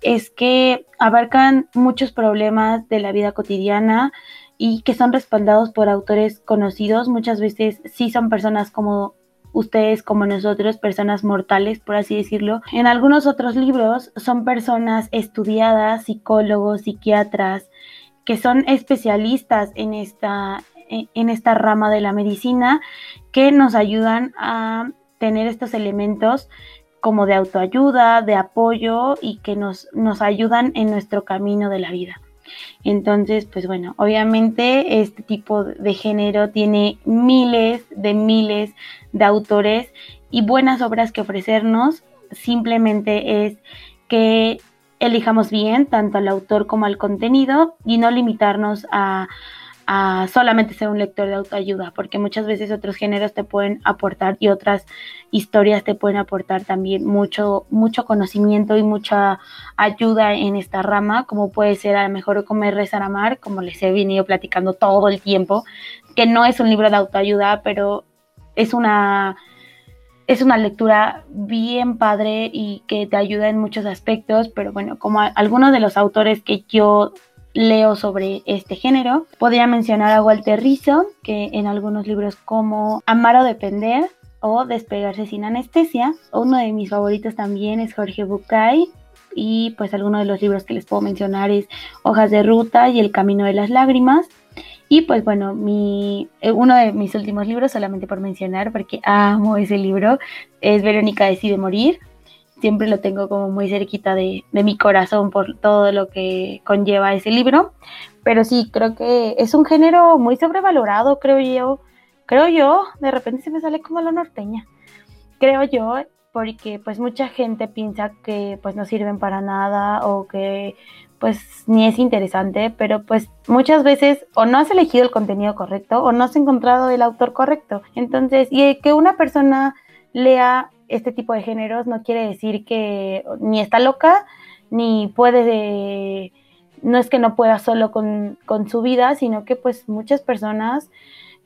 es que abarcan muchos problemas de la vida cotidiana y que son respaldados por autores conocidos. Muchas veces sí son personas como ustedes, como nosotros, personas mortales, por así decirlo. En algunos otros libros son personas estudiadas, psicólogos, psiquiatras, que son especialistas en esta, en esta rama de la medicina que nos ayudan a tener estos elementos como de autoayuda, de apoyo y que nos, nos ayudan en nuestro camino de la vida. Entonces, pues bueno, obviamente este tipo de género tiene miles de miles de autores y buenas obras que ofrecernos. Simplemente es que elijamos bien tanto al autor como al contenido y no limitarnos a a solamente ser un lector de autoayuda, porque muchas veces otros géneros te pueden aportar y otras historias te pueden aportar también mucho, mucho conocimiento y mucha ayuda en esta rama, como puede ser a lo mejor Comer, Rezar, Amar, como les he venido platicando todo el tiempo, que no es un libro de autoayuda, pero es una, es una lectura bien padre y que te ayuda en muchos aspectos, pero bueno, como algunos de los autores que yo leo sobre este género. Podría mencionar a Walter Rizzo, que en algunos libros como Amar o Depender o Despegarse sin anestesia. Uno de mis favoritos también es Jorge Bucay. Y pues algunos de los libros que les puedo mencionar es Hojas de Ruta y El Camino de las Lágrimas. Y pues bueno, mi, eh, uno de mis últimos libros, solamente por mencionar, porque amo ese libro, es Verónica decide morir siempre lo tengo como muy cerquita de, mi corazón por todo lo que conlleva ese libro. Pero sí, creo que es un género muy sobrevalorado, creo yo. Creo yo, de repente se me sale como la norteña. Creo yo, porque pues mucha gente piensa que pues no sirven para nada o que pues ni es interesante, pero pues muchas veces o no has elegido el contenido correcto o no has encontrado el autor correcto. Entonces, y que una persona lea este tipo de géneros no quiere decir que ni está loca, ni puede, no es que no pueda solo con, su vida, sino que pues muchas personas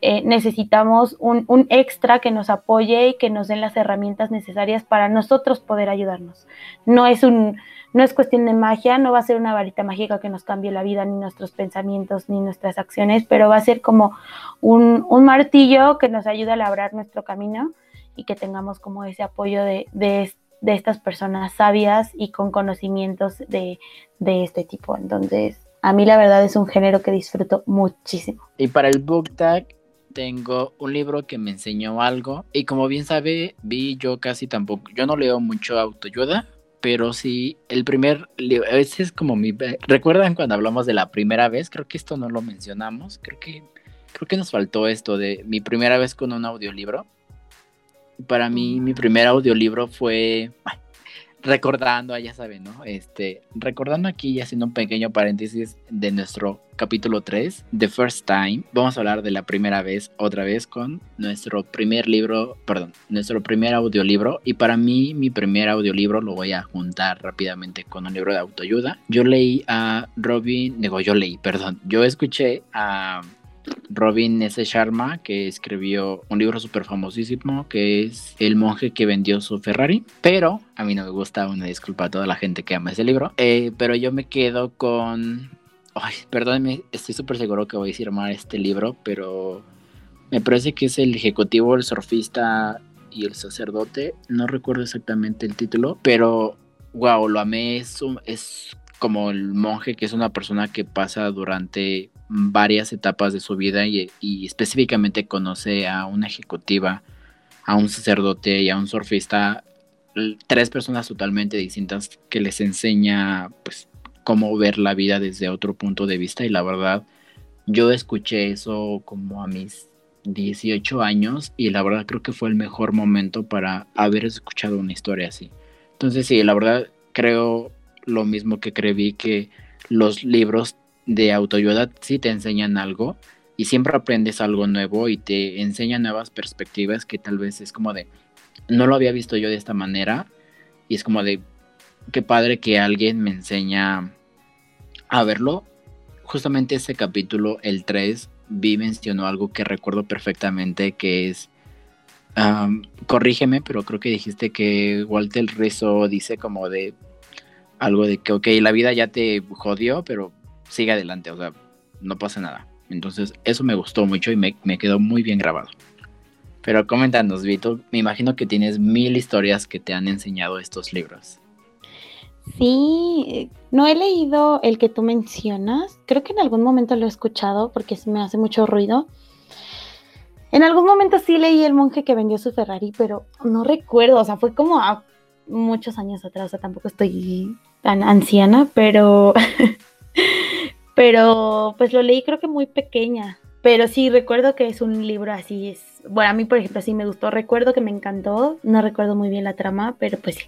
eh, necesitamos un, un, extra que nos apoye y que nos den las herramientas necesarias para nosotros poder ayudarnos. No es un, no es cuestión de magia, no va a ser una varita mágica que nos cambie la vida, ni nuestros pensamientos, ni nuestras acciones, pero va a ser como un, un martillo que nos ayuda a labrar nuestro camino y que tengamos como ese apoyo de, de, estas personas sabias y con conocimientos de, de este tipo. Entonces, a mí la verdad es un género que disfruto muchísimo. Y para el book tag tengo un libro que me enseñó algo y como bien sabe, vi yo casi tampoco, yo no leo mucho autoayuda, pero sí el primer libro, a veces como mi recuerdan cuando hablamos de la primera vez, creo que esto no lo mencionamos, creo que creo que nos faltó esto de mi primera vez con un audiolibro para mí mi primer audiolibro fue recordando, ah, ya saben, ¿no? Este, recordando aquí y haciendo un pequeño paréntesis de nuestro capítulo 3, The First Time, vamos a hablar de la primera vez otra vez con nuestro primer libro, perdón, nuestro primer audiolibro y para mí mi primer audiolibro lo voy a juntar rápidamente con un libro de autoayuda. Yo leí a Robin, digo, yo leí, perdón, yo escuché a Robin S. Sharma, que escribió un libro súper famosísimo que es El monje que vendió su Ferrari. Pero a mí no me gusta, una disculpa a toda la gente que ama ese libro. Eh, pero yo me quedo con. Ay, perdónenme, estoy súper seguro que voy a decir mal este libro, pero Me parece que es el ejecutivo, el surfista y el sacerdote. No recuerdo exactamente el título, pero wow, lo amé. Es, es como el monje, que es una persona que pasa durante varias etapas de su vida y, específicamente conoce a una ejecutiva, a un sacerdote y a un surfista tres personas totalmente distintas que les enseña pues cómo ver la vida desde otro punto de vista y la verdad yo escuché eso como a mis 18 años y la verdad creo que fue el mejor momento para haber escuchado una historia así. Entonces sí, la verdad creo lo mismo que creí que los libros de autoayuda sí te enseñan algo y siempre aprendes algo nuevo y te enseñan nuevas perspectivas que tal vez es como de, no lo había visto yo de esta manera y es como de qué padre que alguien me enseña a verlo. Justamente ese capítulo, el 3, vi mencionó algo que recuerdo perfectamente que es corrígeme, pero creo que dijiste que Walter Rizzo dice como de algo de que, ok, la vida ya te jodió, pero sigue adelante, o sea, no pasa nada. Entonces, eso me gustó mucho y me, quedó muy bien grabado. Pero coméntanos, Vito, me imagino que tienes mil historias que te han enseñado estos libros. Sí, no he leído el que tú mencionas. Creo que en algún momento lo he escuchado porque me hace mucho ruido. En algún momento sí leí El monje que vendió su Ferrari, pero no recuerdo. O sea, fue como a muchos años atrás. O sea, tampoco estoy tan anciana, pero. [laughs] pero pues lo leí creo que muy pequeña. Pero sí, recuerdo que es un libro así, es, bueno, a mí por ejemplo sí me gustó, recuerdo que me encantó, no recuerdo muy bien la trama, pero pues sí.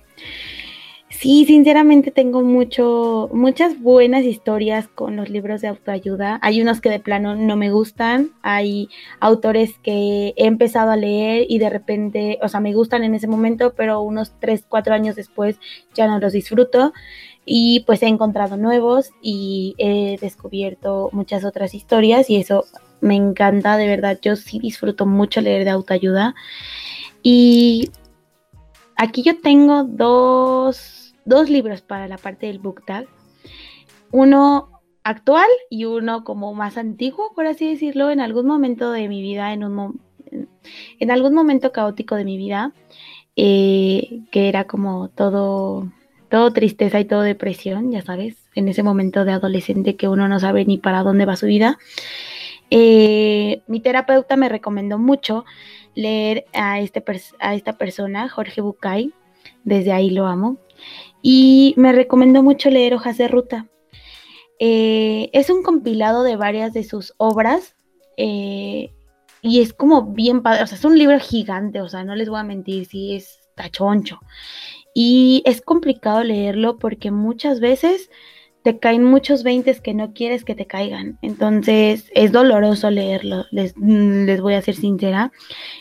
Sí, sinceramente tengo mucho, muchas buenas historias con los libros de autoayuda. Hay unos que de plano no me gustan, hay autores que he empezado a leer y de repente, o sea, me gustan en ese momento, pero unos 3, 4 años después ya no los disfruto y pues he encontrado nuevos y he descubierto muchas otras historias y eso me encanta, de verdad, yo sí disfruto mucho leer de autoayuda. Y aquí yo tengo dos, dos libros para la parte del book tag. Uno actual y uno como más antiguo, por así decirlo, en algún momento de mi vida, en, un, en algún momento caótico de mi vida, eh, que era como todo, todo tristeza y todo depresión, ya sabes, en ese momento de adolescente que uno no sabe ni para dónde va su vida. Eh, mi terapeuta me recomendó mucho leer a, este a esta persona, Jorge Bucay, desde ahí lo amo, y me recomendó mucho leer Hojas de Ruta. Eh, es un compilado de varias de sus obras eh, y es como bien padre, o sea, es un libro gigante, o sea, no les voy a mentir, sí es tachoncho. Y es complicado leerlo porque muchas veces te caen muchos veintes que no quieres que te caigan. Entonces es doloroso leerlo, les, mm, les, voy a ser sincera.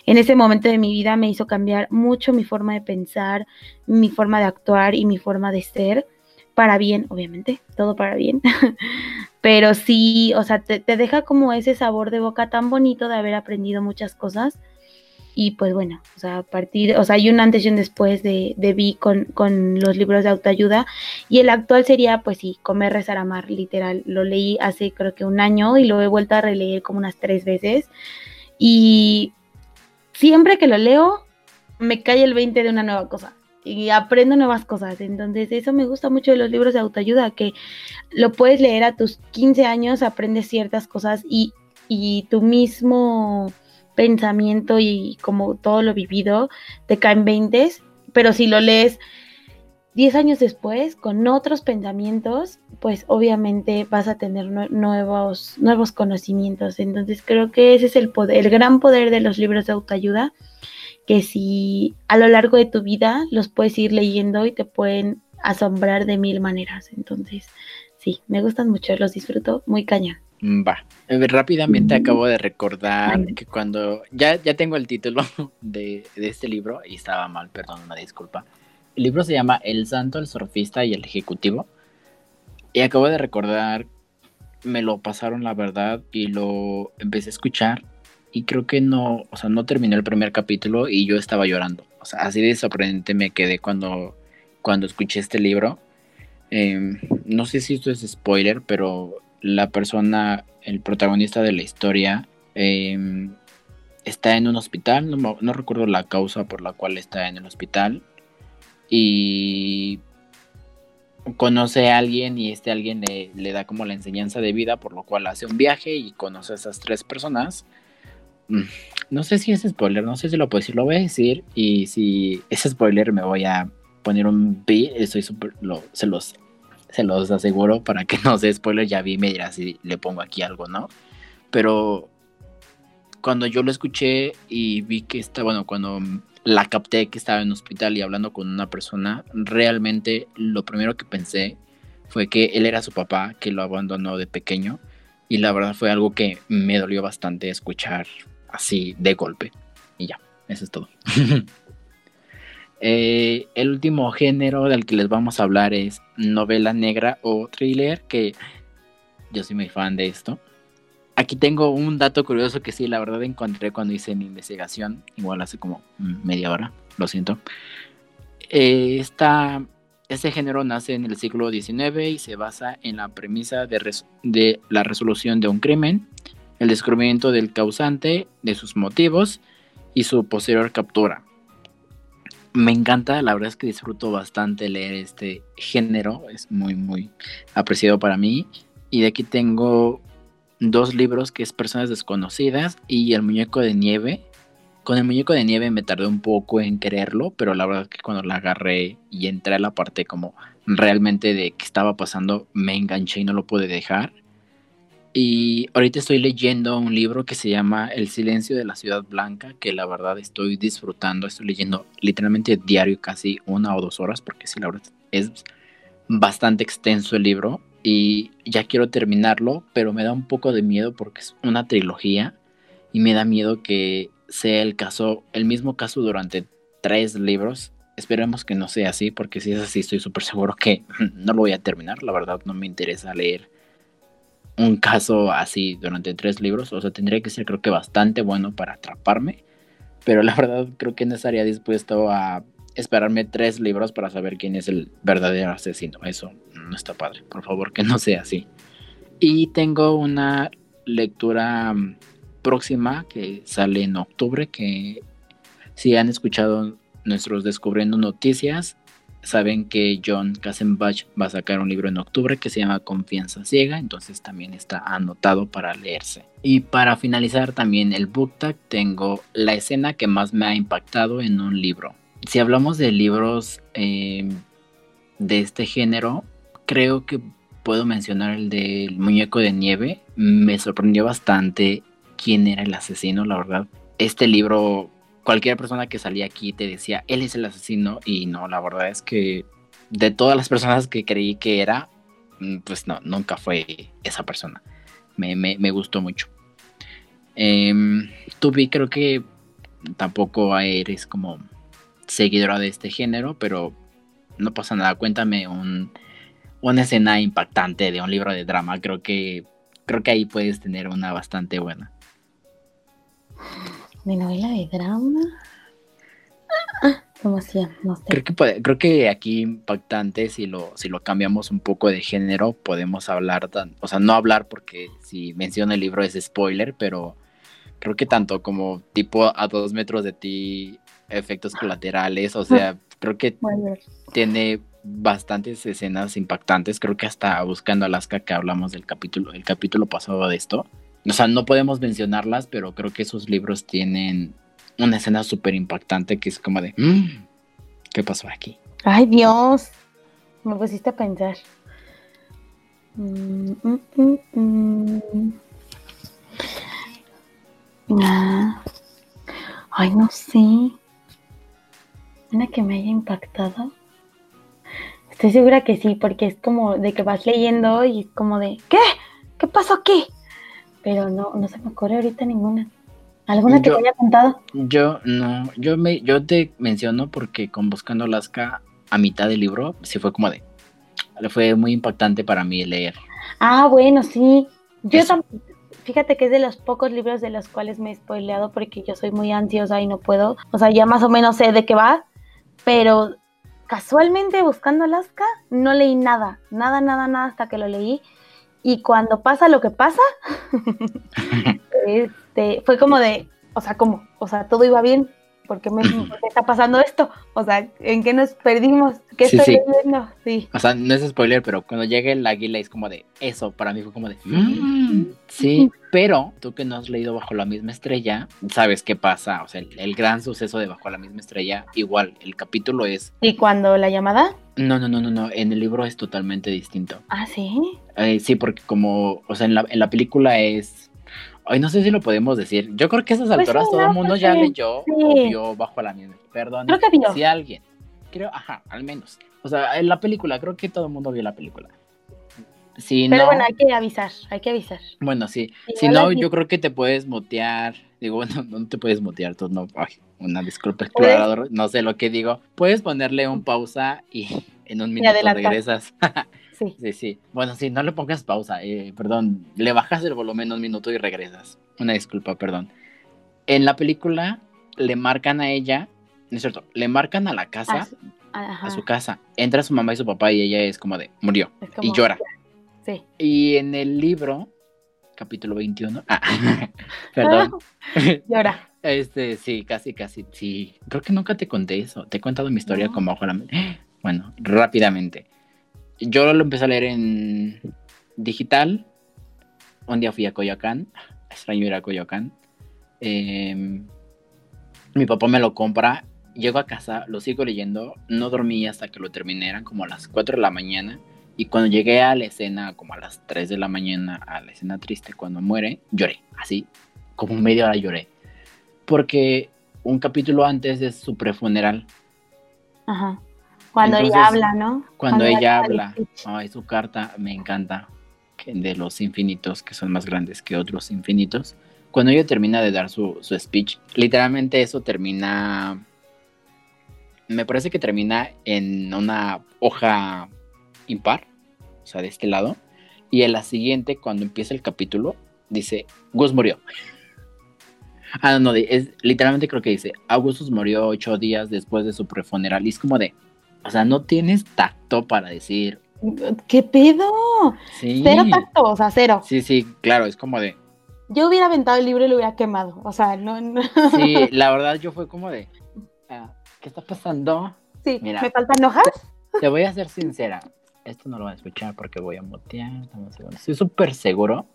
En ese momento de mi vida me hizo cambiar mucho mi forma de pensar, mi forma de actuar y mi forma de ser. Para bien, obviamente, todo para bien. [laughs] Pero sí, o sea, te, te deja como ese sabor de boca tan bonito de haber aprendido muchas cosas y pues bueno, o sea, a partir, o sea, hay un antes y un después de, de Vi con, con, los libros de autoayuda. Y el actual sería, pues sí, Comer, Rezar, Amar, literal. Lo leí hace creo que un año y lo he vuelto a releer como unas tres veces. Y siempre que lo leo, me cae el 20 de una nueva cosa y aprendo nuevas cosas. Entonces, eso me gusta mucho de los libros de autoayuda, que lo puedes leer a tus 15 años, aprendes ciertas cosas y, y tu mismo pensamiento y como todo lo vivido te caen 20, pero si lo lees 10 años después con otros pensamientos, pues obviamente vas a tener nuevos, nuevos conocimientos. Entonces creo que ese es el poder, el gran poder de los libros de autoayuda, que si a lo largo de tu vida los puedes ir leyendo y te pueden asombrar de mil maneras. Entonces, sí, me gustan mucho, los disfruto muy cañón. Mm, va. Eh, rápidamente acabo de recordar que cuando ya, ya tengo el título [laughs] de, este libro y estaba mal, perdón, una disculpa. El libro se llama El Santo, el Surfista y el Ejecutivo. Y acabo de recordar, me lo pasaron la verdad y lo empecé a escuchar y creo que no, o sea, no terminé el primer capítulo y yo estaba llorando. O sea, así de sorprendente me quedé cuando, cuando escuché este libro. Em, no sé si esto es spoiler, pero la persona, el protagonista de la historia, em, está en un hospital, no, recuerdo la causa por la cual está en el hospital, y conoce a alguien y este alguien le, le, da como la enseñanza de vida, por lo cual hace un viaje y conoce a esas tres personas. Mm, no sé si es spoiler, no sé si lo puedo decir, lo voy a decir y si es spoiler me voy a poner un B, estoy súper, se los, se los aseguro para que [laughs] no sea spoiler, ya vi, me dirá si le pongo aquí algo, ¿no? Pero cuando yo lo escuché y vi que está, bueno, cuando la capté que estaba en hospital y hablando con una persona, realmente lo primero que pensé fue que él era su papá, que lo abandonó de pequeño. Y la verdad fue algo que me dolió bastante escuchar así de golpe. Y ya, eso es todo. [laughs] Eh, el último género del que les vamos a hablar es novela negra o thriller, que yo soy muy fan de esto. Aquí tengo un dato curioso que sí, la verdad encontré cuando hice mi investigación, igual hace como media hora, lo siento. Eh, este género nace en el siglo XIX y se basa en la premisa de, de la resolución de un crimen, el descubrimiento del causante, de sus motivos y su posterior captura. Me encanta, la verdad es que disfruto bastante leer este género, es muy, muy apreciado para mí. Y de aquí tengo dos libros que es Personas Desconocidas y El Muñeco de Nieve. Con el Muñeco de Nieve me tardé un poco en quererlo, pero la verdad es que cuando la agarré y entré a la parte como realmente de qué estaba pasando, me enganché y no lo pude dejar. Y ahorita estoy leyendo un libro que se llama El silencio de la ciudad blanca, que la verdad estoy disfrutando. Estoy leyendo literalmente diario casi una o dos horas, porque sí, la verdad es bastante extenso el libro y ya quiero terminarlo, pero me da un poco de miedo porque es una trilogía y me da miedo que sea el caso, el mismo caso durante tres libros. Esperemos que no sea así, porque si es así estoy súper seguro que [laughs] no lo voy a terminar. La verdad no me interesa leer un caso así durante tres libros. O sea, tendría que ser creo que bastante bueno para atraparme. Pero la [laughs] verdad creo que no estaría dispuesto a esperarme tres libros para saber quién es el verdadero asesino. Eso no está padre. Por favor, que no sea así. Y tengo una lectura mm, próxima que sale en octubre, que si han escuchado nuestros Descubriendo Noticias, saben que John Kassenbach va a sacar un libro en octubre que se llama Confianza Ciega, entonces también está anotado para leerse. Y para finalizar también el book tag tengo la escena que más me ha impactado en un libro si hablamos de libros eh, de este género, creo que puedo mencionar el del muñeco de nieve. Me sorprendió bastante quién era el asesino, la verdad. Este libro, cualquier persona que salía aquí te decía, él es el asesino y no, la verdad es que de todas las personas que creí que era, mm, pues no, nunca fue esa persona. Me, gustó mucho. Eh, tú vi, creo que tampoco eres como seguidora de este género, pero no pasa nada. Cuéntame un, una escena impactante de un libro de drama. Creo que, creo que ahí puedes tener una bastante buena. ¿De novela de drama? Ah, ¿Cómo hacía? No sé. Creo que, creo que aquí impactante, si lo, si lo cambiamos un poco de género, podemos hablar, tan, o sea, no hablar porque si menciono el libro es spoiler, pero creo que tanto como tipo a dos metros de ti efectos colaterales, o sea, creo que tiene bastantes escenas impactantes, creo que hasta buscando Alaska que hablamos del capítulo, el capítulo pasado de esto. O sea, no podemos mencionarlas, pero creo que esos libros tienen una escena súper impactante que es como de, mm, ¿qué pasó aquí? Ay Dios, me pusiste a pensar. Mm, mm, ah. Ay, no sé. Una que me haya impactado. Estoy segura que sí, porque es como de que vas leyendo y es como de, ¿qué? ¿Qué pasó aquí? Pero no, no se me ocurre ahorita ninguna. ¿Alguna que te haya contado? Yo no, yo me, yo te menciono porque con Buscando Alaska a mitad del libro sí fue como de, fue muy impactante para mí leer. Ah, bueno, sí. Yo también, fíjate que es de los pocos libros de los cuales me he spoileado porque yo soy muy ansiosa y no puedo, o sea, ya más o menos sé de qué va, pero casualmente buscando Alaska no leí nada, nada, nada, nada hasta que lo leí. Y cuando pasa lo que pasa, [laughs] este, fue como de, o sea, ¿cómo? O sea, todo iba bien, ¿por qué, me, [laughs] por qué está pasando esto? O sea, ¿en qué nos perdimos? ¿Qué Sí, estoy sí. leyendo? Sí. O sea, no es spoiler, pero cuando llega el águila es como de eso, para mí fue como de "Mm, sí, pero tú que no has leído Bajo la misma estrella, sabes qué pasa, o sea, el, el gran suceso de Bajo la misma estrella, igual, el capítulo es, ¿Y cuando la llamada? No, no, no, no, no, en el libro es totalmente distinto. Ah, sí. Eh, sí, porque como, o sea, en la, en la película es, ay, no sé si lo podemos decir, yo creo que a esas Pues alturas sí, todo no, el mundo ya leyó Sí. o vio Bajo la misma, perdón, Creo que vio. si alguien, creo, ajá, al menos, o sea, en la película, creo que todo el mundo vio la película. Si Pero no, bueno, hay que avisar, hay que avisar. bueno, sí. Si no, yo creo que te puedes mutear. Digo, [laughs] bueno, no te puedes mutear, tú no. Ay, una disculpa, explorador. No sé lo que digo. Puedes ponerle un pausa y [laughs] en un minuto regresas. [laughs] Sí. sí, sí. Bueno, sí, no le pongas pausa. eh, perdón, le bajas el volumen un minuto y regresas. Una disculpa, perdón. En la película le marcan a ella, no es cierto, le marcan a la casa, su- a su casa. Entra su mamá y su papá y ella es como de, murió. Y llora. Sí. Y en el libro, capítulo 21, ah, [laughs] perdón, Llora. Este, sí, casi, casi, sí, creo que nunca te conté eso, te he contado mi historia No. como [gasps] bueno, rápidamente, yo lo empecé a leer en digital, un día fui a Coyoacán, [laughs] extraño ir a Coyoacán, Em, mi papá me lo compra, llego a casa, lo sigo leyendo, no dormí hasta que lo terminé, eran como a las 4 de la mañana, y cuando llegué a la escena, como a las 3 de la mañana, a la escena triste, cuando muere, lloré, así, como media hora lloré. Porque un capítulo antes de su prefuneral, Ajá. Cuando Entonces, ella habla, ¿no? cuando ella da el habla, ay, su carta me encanta, de los infinitos, que son más grandes que otros infinitos. Cuando ella termina de dar su, su speech, literalmente eso termina, me parece que termina en una hoja impar, o sea, de este lado, y en la siguiente, cuando empieza el capítulo, dice, Gus murió. Ah, no, no, es, literalmente creo que dice, Augustus murió ocho días después de su prefuneral, y es como de, o sea, no tienes tacto para decir, ¿Qué pedo? sí. Cero tacto, o sea, cero. Sí, sí, claro, es como de, Yo hubiera aventado el libro y lo hubiera quemado. O sea, no, no. sí, [laughs] la verdad yo fue como de, ah, ¿qué está pasando? Sí, Mira. me faltan hojas. Te voy a ser sincera, esto no lo van a escuchar porque voy a mutear. Estoy súper seguro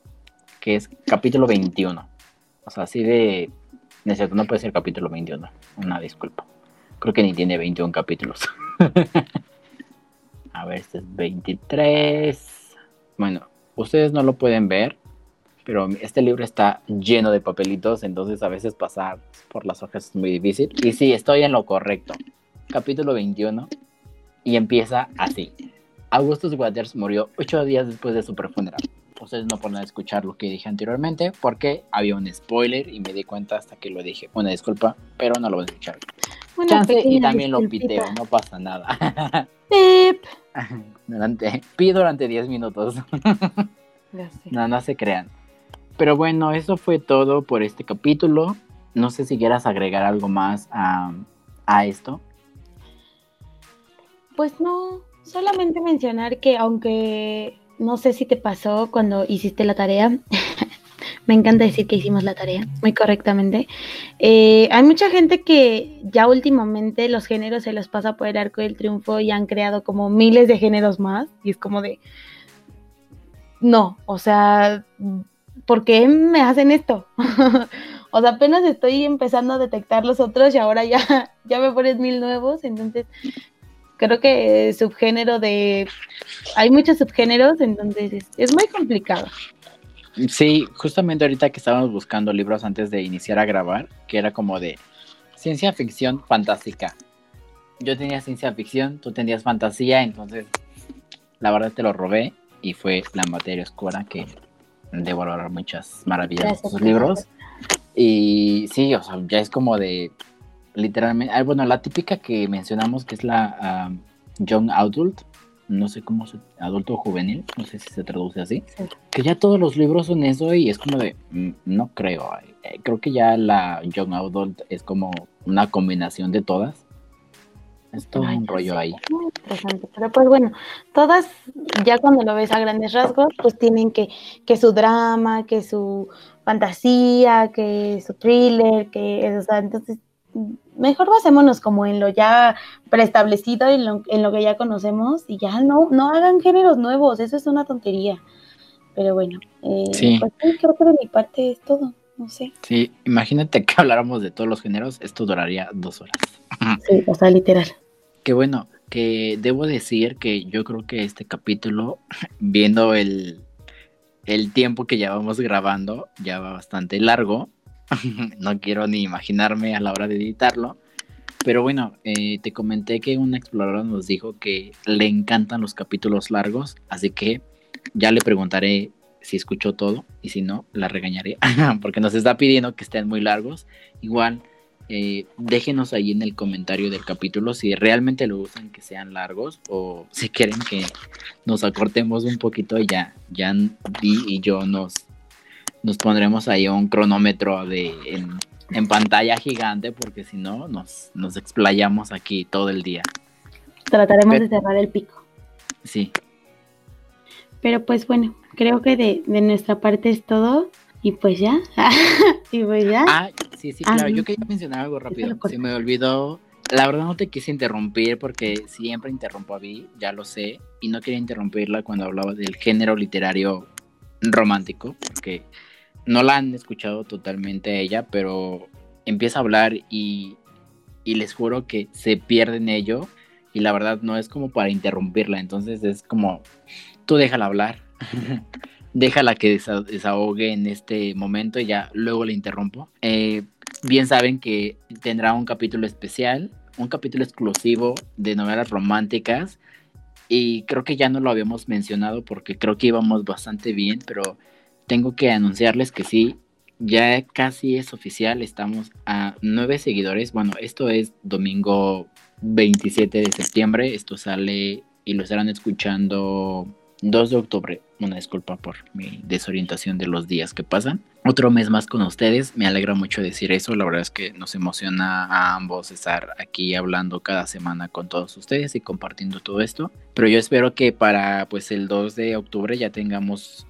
que es capítulo 21. O sea, así de, no, puede ser capítulo 21, una disculpa. Creo que ni tiene 21 capítulos. [laughs] A ver, este es 23. Bueno, ustedes no lo pueden ver, pero este libro está lleno de papelitos, entonces a veces pasar por las hojas es muy difícil. Y sí, estoy en lo correcto. Capítulo 21 y empieza así. Augustus Waters murió ocho días después de su prefuneral. Ustedes no pueden escuchar lo que dije anteriormente porque había un spoiler y me di cuenta hasta que lo dije. Una disculpa, pero no lo van a escuchar. Una Chance y también lo piteo, no pasa nada. [laughs] Pip. [laughs] durante, pido durante 10 minutos. No, no se crean. Pero bueno, eso fue todo por este capítulo. No sé si quieras agregar algo más a, a esto. Pues no, solamente mencionar que aunque no sé si te pasó cuando hiciste la tarea, [laughs] me encanta decir que hicimos la tarea muy correctamente. eh, hay mucha gente que ya últimamente los géneros se los pasa por el arco del triunfo y han creado como miles de géneros más y es como de, no, o sea, ¿por qué me hacen esto? [laughs] o sea, apenas estoy empezando a detectar los otros y ahora ya, [laughs] ya me pones mil nuevos, entonces creo que subgénero de... Hay muchos subgéneros, entonces es, es muy complicado. Sí, justamente ahorita que estábamos buscando libros antes de iniciar a grabar, que era como de ciencia ficción fantástica. Yo tenía ciencia ficción, tú tenías fantasía, entonces la verdad te lo robé y fue la materia oscura que debo valorar muchas maravillas de gracias. libros. Y sí, o sea, ya es como de literalmente, ah, bueno, la típica que mencionamos que es la ah, young adult, no sé cómo se, adulto juvenil, no sé si se traduce así Sí. que ya todos los libros son eso y es como de, mm, no creo, eh, creo que ya la Young Adult es como una combinación de todas. Es todo Ay, un rollo ahí. Muy interesante, pero pues bueno, todas, ya cuando lo ves a grandes rasgos, pues tienen que, que su drama, que su fantasía, que su thriller, que, o sea, entonces mejor basémonos como en lo ya preestablecido, en lo, en lo que ya conocemos y ya no, no hagan géneros nuevos, eso es una tontería. Pero bueno, eh, Sí. pues creo que de mi parte es todo, no sé. Sí, imagínate que [laughs] habláramos de todos los géneros, esto duraría dos horas. [laughs] Sí, o sea, literal. Qué bueno, que debo decir que yo creo que este capítulo, viendo el, el tiempo que llevamos grabando, ya va bastante largo. [laughs] no quiero ni imaginarme a la hora de editarlo. Pero bueno, eh, te comenté que una exploradora nos dijo que le encantan los capítulos largos, así que ya le preguntaré si escuchó todo y si no, la regañaré, [laughs] porque nos está pidiendo que estén muy largos. Igual, eh, déjenos ahí en el comentario del capítulo si realmente le gustan que sean largos o si quieren que nos acortemos un poquito ya, ya Di y yo nos, nos pondremos ahí un cronómetro de, en, en pantalla gigante porque si no nos, nos explayamos aquí todo el día. Trataremos Pero- de cerrar el pico. Sí, Pero pues bueno, creo que de, de nuestra parte es todo. Y pues ya. [laughs] y pues ya. Ah, sí, sí, claro. Yo quería mencionar algo rápido. Se me olvidó. La verdad no te quise interrumpir porque siempre interrumpo a Vi, ya lo sé, y no quería interrumpirla cuando hablaba del género literario romántico, porque no la han escuchado totalmente a ella, pero empieza a hablar y, y les juro que se pierde en ello, y la verdad no es como para interrumpirla, entonces es como, tú déjala hablar, [laughs] déjala que desa- desahogue en este momento y ya luego le interrumpo. Eh, bien saben que tendrá un capítulo especial, un capítulo exclusivo de novelas románticas. Y creo que ya no lo habíamos mencionado porque creo que íbamos bastante bien, pero tengo que anunciarles que sí, ya casi es oficial, estamos a nueve seguidores. Bueno, esto es domingo 27 de septiembre, esto sale y lo estarán escuchando 2 de octubre. Una disculpa por mi desorientación de los días que pasan. Otro mes más con ustedes, me alegra mucho decir eso, la verdad es que nos emociona a ambos estar aquí hablando cada semana con todos ustedes y compartiendo todo esto. Pero yo espero que para pues el 2 de octubre ya tengamos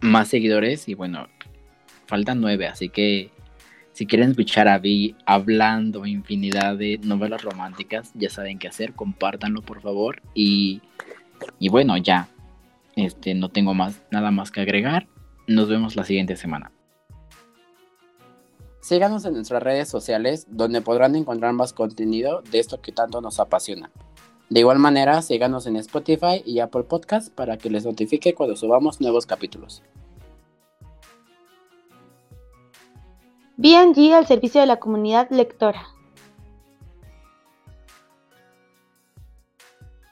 más seguidores y bueno, faltan nueve, así que si quieren escuchar a Vi hablando infinidad de novelas románticas, ya saben qué hacer, compártanlo por favor y, y bueno, ya, este, no tengo más, nada más que agregar, nos vemos la siguiente semana. Síganos en nuestras redes sociales donde podrán encontrar más contenido de esto que tanto nos apasiona. De igual manera, síganos en Spotify y Apple Podcast para que les notifique cuando subamos nuevos capítulos. BNG al servicio de la comunidad lectora.